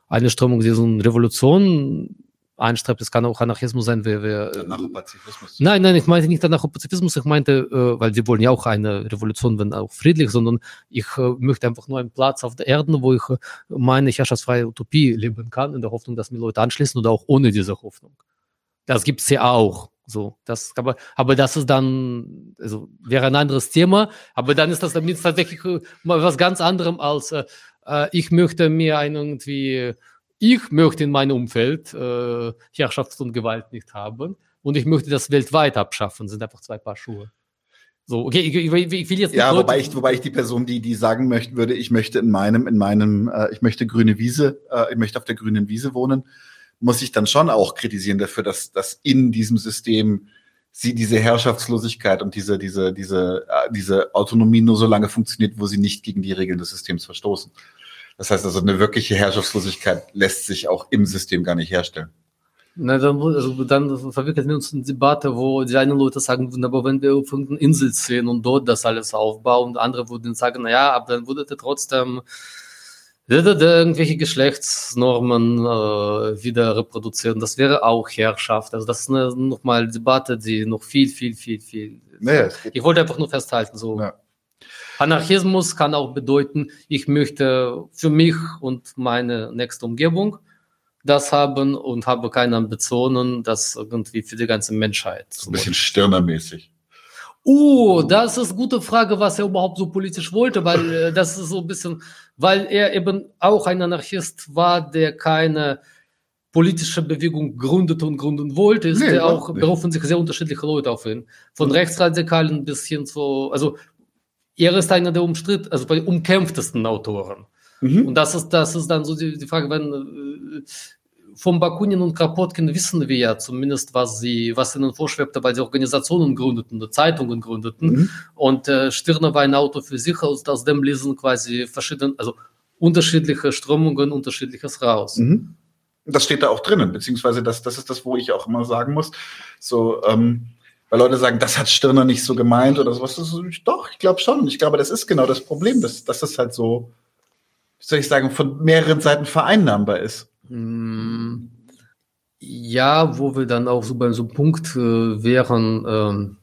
eine Strömung, die so eine Revolution anstrebt. Es kann auch Anarchismus sein, wer, wer Anarchopazifismus. Nein, nein, ich meinte nicht Anarchopazifismus, ich meinte, äh, weil sie wollen ja auch eine Revolution, wenn auch friedlich, sondern ich äh, möchte einfach nur einen Platz auf der Erde, wo ich äh, meine herrschaftsfreie Utopie leben kann, in der Hoffnung, dass mir Leute anschließen oder auch ohne diese Hoffnung. Das gibt's ja auch. So, das, aber, aber das ist dann, also wäre ein anderes Thema, aber dann ist das damit tatsächlich mal was ganz anderem als äh, ich möchte mir ein irgendwie ich möchte in meinem Umfeld äh, Herrschaft und Gewalt nicht haben und ich möchte das weltweit abschaffen, sind einfach zwei Paar Schuhe. So, okay, ich, ich, ich will jetzt Ja, wobei ich, wobei ich die Person, die, die sagen möchte, würde, ich möchte in meinem, in meinem, äh, ich möchte grüne Wiese, äh, ich möchte auf der grünen Wiese wohnen, muss ich dann schon auch kritisieren dafür, dass, dass in diesem System sie diese Herrschaftslosigkeit und diese, diese, diese, äh, diese Autonomie nur so lange funktioniert, wo sie nicht gegen die Regeln des Systems verstoßen. Das heißt also, eine wirkliche Herrschaftslosigkeit lässt sich auch im System gar nicht herstellen. Na, dann, also, dann verwickeln wir uns in Debatte, wo die einen Leute sagen würden, aber wenn wir auf irgendeine Insel ziehen und dort das alles aufbauen, und andere würden sagen, na ja, aber dann würdet ihr trotzdem irgendwelche Geschlechtsnormen äh, wieder reproduzieren. Das wäre auch Herrschaft. Also das ist eine nochmal Debatte, die noch viel, viel, viel, viel. Nee, ich wollte einfach nur festhalten, so. Ja. Anarchismus kann auch bedeuten, ich möchte für mich und meine nächste Umgebung das haben und habe keine Ambitionen, das irgendwie für die ganze Menschheit. So ein bisschen stirnermäßig. Uh, das ist eine gute Frage, was er überhaupt so politisch wollte, weil äh, das ist so ein bisschen, weil er eben auch ein Anarchist war, der keine politische Bewegung gründete und gründen wollte, ist nee, der auch, nicht. berufen sich sehr unterschiedliche Leute auf ihn. Von mhm. Rechtsradikalen bis hin zu, also er ist einer der umstritt, also bei umkämpftesten Autoren. Mhm. Und das ist, das ist dann so die, die Frage, wenn äh, vom Bakunin und Kropotkin wissen wir ja zumindest, was sie, was ihnen vorschwebte, weil sie Organisationen gründeten, Zeitungen gründeten. Mhm. Und äh, Stirner war ein Autor für sich, aus, aus dem lesen quasi verschiedene, also unterschiedliche Strömungen, unterschiedliches raus. Mhm. Das steht da auch drinnen, beziehungsweise das, das ist das, wo ich auch immer sagen muss. So, ähm, weil Leute sagen, das hat Stirner nicht so gemeint oder sowas. Das ist, doch, ich glaube schon. Ich glaube, das ist genau das Problem, dass, dass das halt so, wie soll ich sagen, von mehreren Seiten vereinnahmbar ist. Mm, ja, wo wir dann auch so bei so einem Punkt äh, wären, ähm,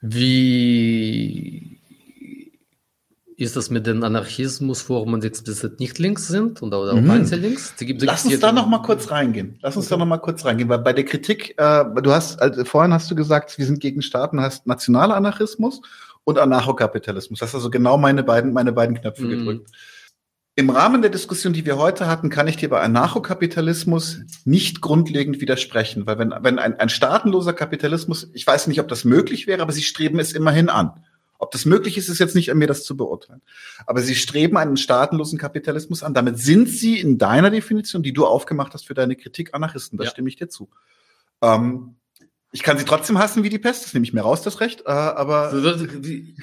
wie ist das mit den Anarchismusformen, die explizit nicht links sind und oder auch mhm. Einzellinks? Die gibt, Lass uns da noch mal kurz reingehen. Lass uns okay. da noch mal kurz reingehen, weil bei der Kritik, äh, du hast, also vorhin hast du gesagt, wir sind gegen Staaten, hast nationaler Anarchismus und Anarchokapitalismus. Das hast also genau meine beiden, meine beiden Knöpfe mhm. gedrückt. Im Rahmen der Diskussion, die wir heute hatten, kann ich dir bei Anarchokapitalismus nicht grundlegend widersprechen, weil wenn, wenn ein, ein staatenloser Kapitalismus, ich weiß nicht, ob das möglich wäre, aber sie streben es immerhin an. Ob das möglich ist, ist jetzt nicht an mir, das zu beurteilen. Aber sie streben einen staatenlosen Kapitalismus an. Damit sind sie in deiner Definition, die du aufgemacht hast für deine Kritik, Anarchisten. Da ja. stimme ich dir zu. Ähm, ich kann sie trotzdem hassen wie die Pest, das nehme ich mir raus, das Recht, äh, aber...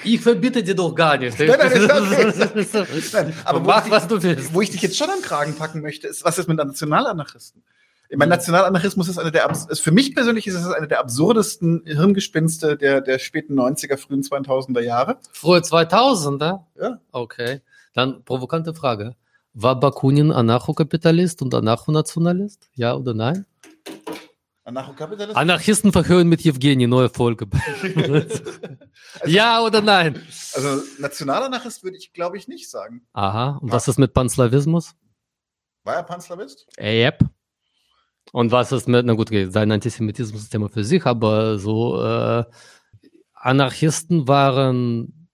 Ich verbitte dir doch gar nicht. Nein, nein, okay. nein, aber Mach, was du willst. Wo ich dich jetzt schon am Kragen packen möchte, ist, was ist mit Nationalanarchisten? Ich meine, Nationalanarchismus ist eine der, ist für mich persönlich ist es eine der absurdesten Hirngespinste der, der späten 90er, frühen 2000er Jahre. Frühe 2000er? Ja. Okay. Dann provokante Frage. War Bakunin Anarchokapitalist und Anarchonationalist? Ja oder nein? Anarchisten verhören mit Evgeny, neue Folge. also, ja oder nein? Also Nationalanarchist würde ich, glaube ich, nicht sagen. Aha. Und was ist mit Panslawismus? War er Panslawist? Yep. Und was ist mit, na gut, sein Antisemitismus ist Thema für sich, aber so äh, Anarchisten waren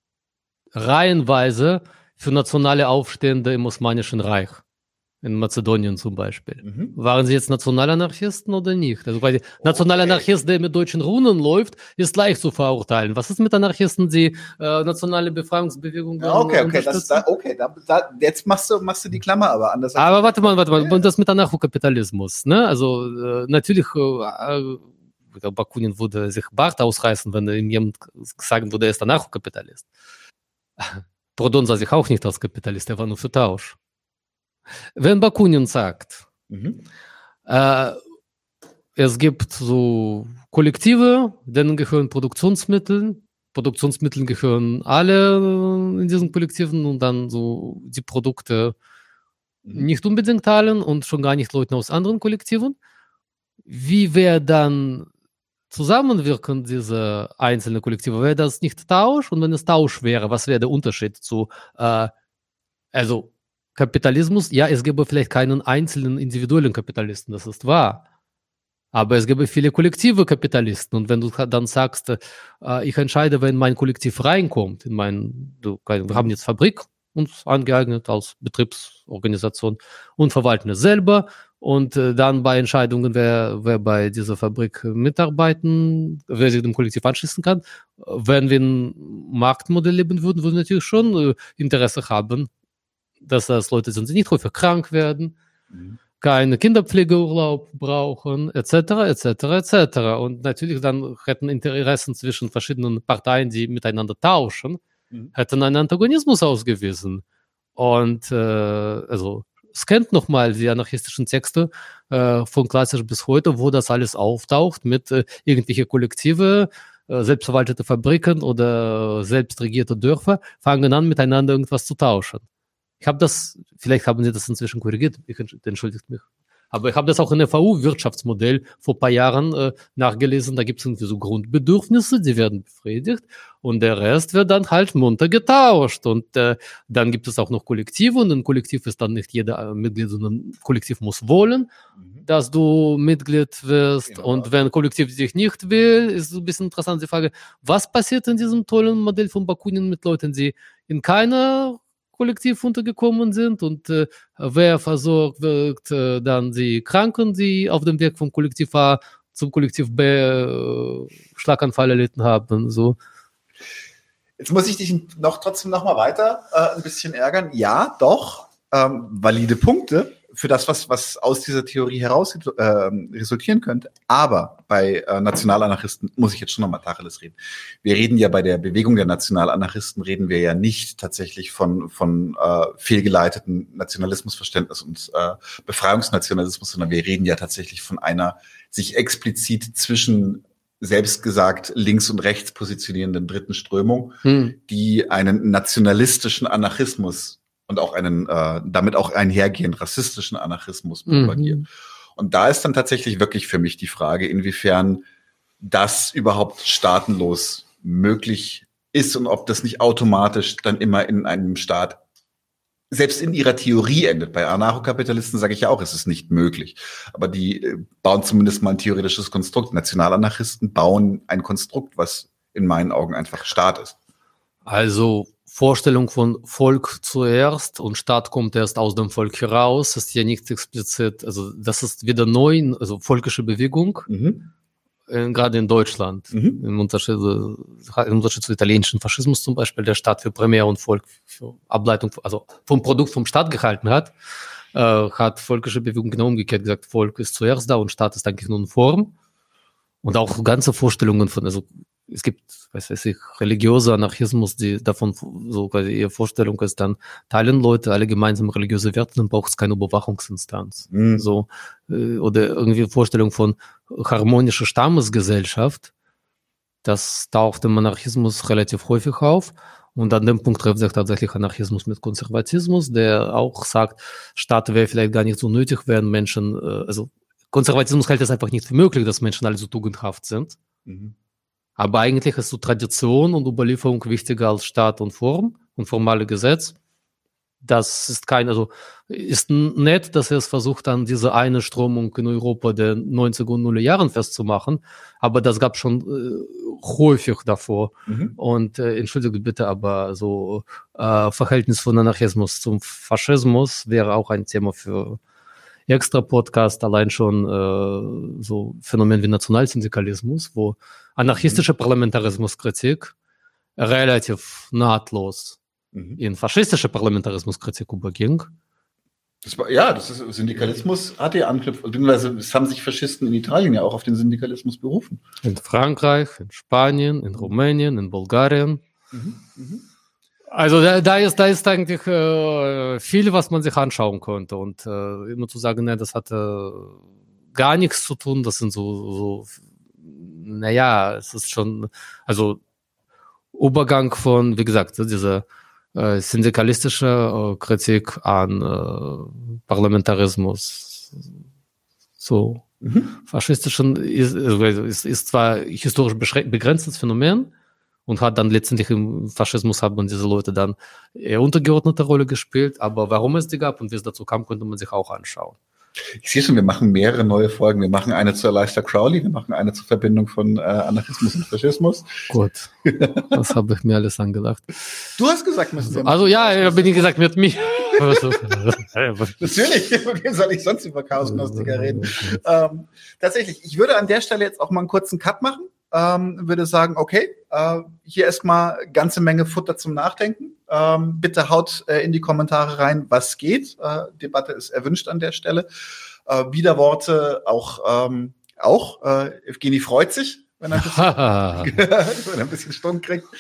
reihenweise für nationale Aufstände im Osmanischen Reich. In Mazedonien zum Beispiel. Mhm. Waren sie jetzt Nationalanarchisten oder nicht? Also weil okay. Nationalanarchist, der mit deutschen Runen läuft, ist leicht zu verurteilen. Was ist mit Anarchisten, die äh, nationale Befreiungsbewegung ja, Okay, okay, das, da, okay da, da, jetzt machst du, machst du die Klammer aber anders. Aber warte mal, warte mal, ja. das mit Anarchokapitalismus, ne? Also äh, natürlich äh, der Bakunin würde sich Bart ausreißen, wenn ihm jemand sagen würde, er ist Anarchokapitalist. Prodon sah sich auch nicht als Kapitalist, er war nur für Tausch. Wenn Bakunin sagt, mhm. äh, es gibt so Kollektive, denen gehören Produktionsmittel, Produktionsmittel gehören alle in diesen Kollektiven und dann so die Produkte mhm. nicht unbedingt allen und schon gar nicht Leuten aus anderen Kollektiven. Wie wäre dann zusammenwirken diese einzelnen Kollektive? Wäre das nicht Tausch? Und wenn es Tausch wäre, was wäre der Unterschied zu, äh, also Kapitalismus, ja, es gäbe vielleicht keinen einzelnen individuellen Kapitalisten, das ist wahr. Aber es gäbe viele kollektive Kapitalisten. Und wenn du dann sagst, äh, ich entscheide, wenn mein Kollektiv reinkommt, in mein, du, wir haben jetzt Fabrik uns angeeignet als Betriebsorganisation und verwalten es selber. Und äh, dann bei Entscheidungen, wer, wer bei dieser Fabrik mitarbeiten, wer sich dem Kollektiv anschließen kann. Wenn wir ein Marktmodell leben würden, würden wir natürlich schon äh, Interesse haben, dass das Leute sind, die nicht häufig krank werden, mhm. keine Kinderpflegeurlaub brauchen, etc., etc., etc. Und natürlich dann hätten Interessen zwischen verschiedenen Parteien, die miteinander tauschen, mhm. hätten einen Antagonismus ausgewiesen. Und äh, also scannt nochmal die anarchistischen Texte äh, von klassisch bis heute, wo das alles auftaucht mit äh, irgendwelche Kollektive, äh, selbstverwaltete Fabriken oder selbstregierte Dörfer, fangen an miteinander irgendwas zu tauschen. Ich habe das, vielleicht haben Sie das inzwischen korrigiert, ich entschuldigt mich. Aber ich habe das auch in der VU-Wirtschaftsmodell vor paar Jahren äh, nachgelesen. Da gibt es irgendwie so Grundbedürfnisse, die werden befriedigt und der Rest wird dann halt munter getauscht. Und äh, dann gibt es auch noch Kollektive und ein Kollektiv ist dann nicht jeder äh, Mitglied, sondern ein Kollektiv muss wollen, mhm. dass du Mitglied wirst. Genau. Und wenn ein Kollektiv dich nicht will, ist so ein bisschen interessant die Frage, was passiert in diesem tollen Modell von Bakunin mit Leuten, die in keiner Kollektiv untergekommen sind und äh, wer versorgt wird äh, dann die Kranken, die auf dem Weg vom Kollektiv A zum Kollektiv B äh, Schlaganfall erlitten haben. So. Jetzt muss ich dich noch trotzdem noch mal weiter äh, ein bisschen ärgern. Ja, doch, ähm, valide Punkte für das, was, was aus dieser Theorie heraus äh, resultieren könnte. Aber bei äh, Nationalanarchisten muss ich jetzt schon nochmal Tacheles reden. Wir reden ja bei der Bewegung der Nationalanarchisten, reden wir ja nicht tatsächlich von, von äh, fehlgeleiteten Nationalismusverständnis und äh, Befreiungsnationalismus, sondern wir reden ja tatsächlich von einer sich explizit zwischen selbst gesagt links und rechts positionierenden dritten Strömung, hm. die einen nationalistischen Anarchismus und auch einen äh, damit auch einhergehend rassistischen Anarchismus propagiert. Mhm. Und da ist dann tatsächlich wirklich für mich die Frage, inwiefern das überhaupt staatenlos möglich ist und ob das nicht automatisch dann immer in einem Staat selbst in ihrer Theorie endet. Bei Anarchokapitalisten sage ich ja auch, es ist nicht möglich. Aber die äh, bauen zumindest mal ein theoretisches Konstrukt. Nationalanarchisten bauen ein Konstrukt, was in meinen Augen einfach Staat ist. Also Vorstellung von Volk zuerst und Staat kommt erst aus dem Volk heraus, ist ja nicht explizit, also das ist wieder neu, also volkische Bewegung, mhm. äh, gerade in Deutschland, mhm. im, Unterschied, im Unterschied zu italienischen Faschismus zum Beispiel, der Staat für Primär und Volk für Ableitung, also vom Produkt vom Staat gehalten hat, äh, hat volkische Bewegung genau umgekehrt gesagt, Volk ist zuerst da und Staat ist eigentlich nur eine Form. Und auch ganze Vorstellungen von, also es gibt, weiß ich, religiöser Anarchismus, die davon so quasi ihre Vorstellung ist, dann teilen Leute alle gemeinsam religiöse Werte, dann braucht es keine Überwachungsinstanz. Mhm. So, äh, oder irgendwie Vorstellung von harmonischer Stammesgesellschaft. Das taucht im Anarchismus relativ häufig auf. Und an dem Punkt trifft sich tatsächlich Anarchismus mit Konservatismus, der auch sagt, Staat wäre vielleicht gar nicht so nötig, wenn Menschen, äh, also Konservatismus hält es einfach nicht für möglich, dass Menschen alle so tugendhaft sind. Mhm. Aber eigentlich ist so Tradition und Überlieferung wichtiger als Staat und Form und formale Gesetz. das ist kein, also ist nett, dass er es versucht, dann diese eine Strömung in Europa der 90er und 0er Jahren festzumachen, aber das gab schon äh, häufig davor. Mhm. Und äh, entschuldige bitte, aber so äh, Verhältnis von Anarchismus zum Faschismus wäre auch ein Thema für extra Podcast, allein schon äh, so Phänomen wie Nationalsyndikalismus, wo anarchistische. Parlamentarismuskritik relativ nahtlos mhm. in faschistische Parlamentarismuskritik überging. Das war, ja, das ist, Syndikalismus hat ja Anknüpfung, beziehungsweise es haben sich Faschisten in Italien ja auch auf den Syndikalismus berufen. In Frankreich, in Spanien, in Rumänien, in Bulgarien. Mhm. Mhm. Also da, da, ist, da ist eigentlich äh, viel, was man sich anschauen könnte. Und äh, immer zu sagen, ne, das hatte gar nichts zu tun, das sind so, so naja, es ist schon, also Übergang von, wie gesagt, diese äh, syndikalistische äh, Kritik an äh, Parlamentarismus. So mhm. faschistischen ist, also ist, ist zwar historisch begrenztes Phänomen und hat dann letztendlich im Faschismus haben diese Leute dann eher untergeordnete Rolle gespielt, aber warum es die gab und wie es dazu kam, könnte man sich auch anschauen. Ich sehe schon, wir machen mehrere neue Folgen. Wir machen eine zur Leister Crowley, wir machen eine zur Verbindung von äh, Anarchismus und Faschismus. Gut, das habe ich mir alles angedacht. Du hast gesagt, müssen wir Also ja, ja bin ich gesagt mit mir. Natürlich, wem soll ich sonst über Chaosgnostiker reden? Ähm, tatsächlich, ich würde an der Stelle jetzt auch mal einen kurzen Cut machen. Ähm, würde sagen, okay, äh, hier erstmal ganze Menge Futter zum Nachdenken. Ähm, bitte haut äh, in die Kommentare rein, was geht. Äh, Debatte ist erwünscht an der Stelle. Äh, Widerworte auch, ähm, auch. Äh, Evgeny freut sich, wenn er ein bisschen, wenn er ein bisschen Stunden kriegt.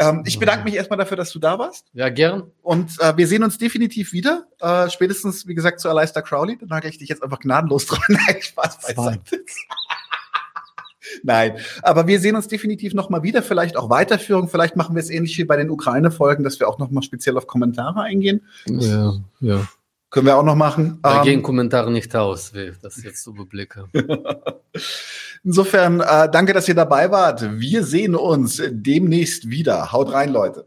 Ähm, ich bedanke mich erstmal dafür, dass du da warst. Ja, gern. Und äh, wir sehen uns definitiv wieder. Äh, spätestens, wie gesagt, zu Aleister Crowley. Dann nagel ich dich jetzt einfach gnadenlos dran. Nein, Spaß beiseite. Nein, aber wir sehen uns definitiv noch mal wieder, vielleicht auch Weiterführung. Vielleicht machen wir es ähnlich wie bei den Ukraine-Folgen, dass wir auch noch mal speziell auf Kommentare eingehen. Ja, ja. Können wir auch noch machen. Da ähm, gehen Kommentare nicht aus, wie ich das jetzt überblicke. Insofern, äh, danke, dass ihr dabei wart. Wir sehen uns demnächst wieder. Haut rein, Leute.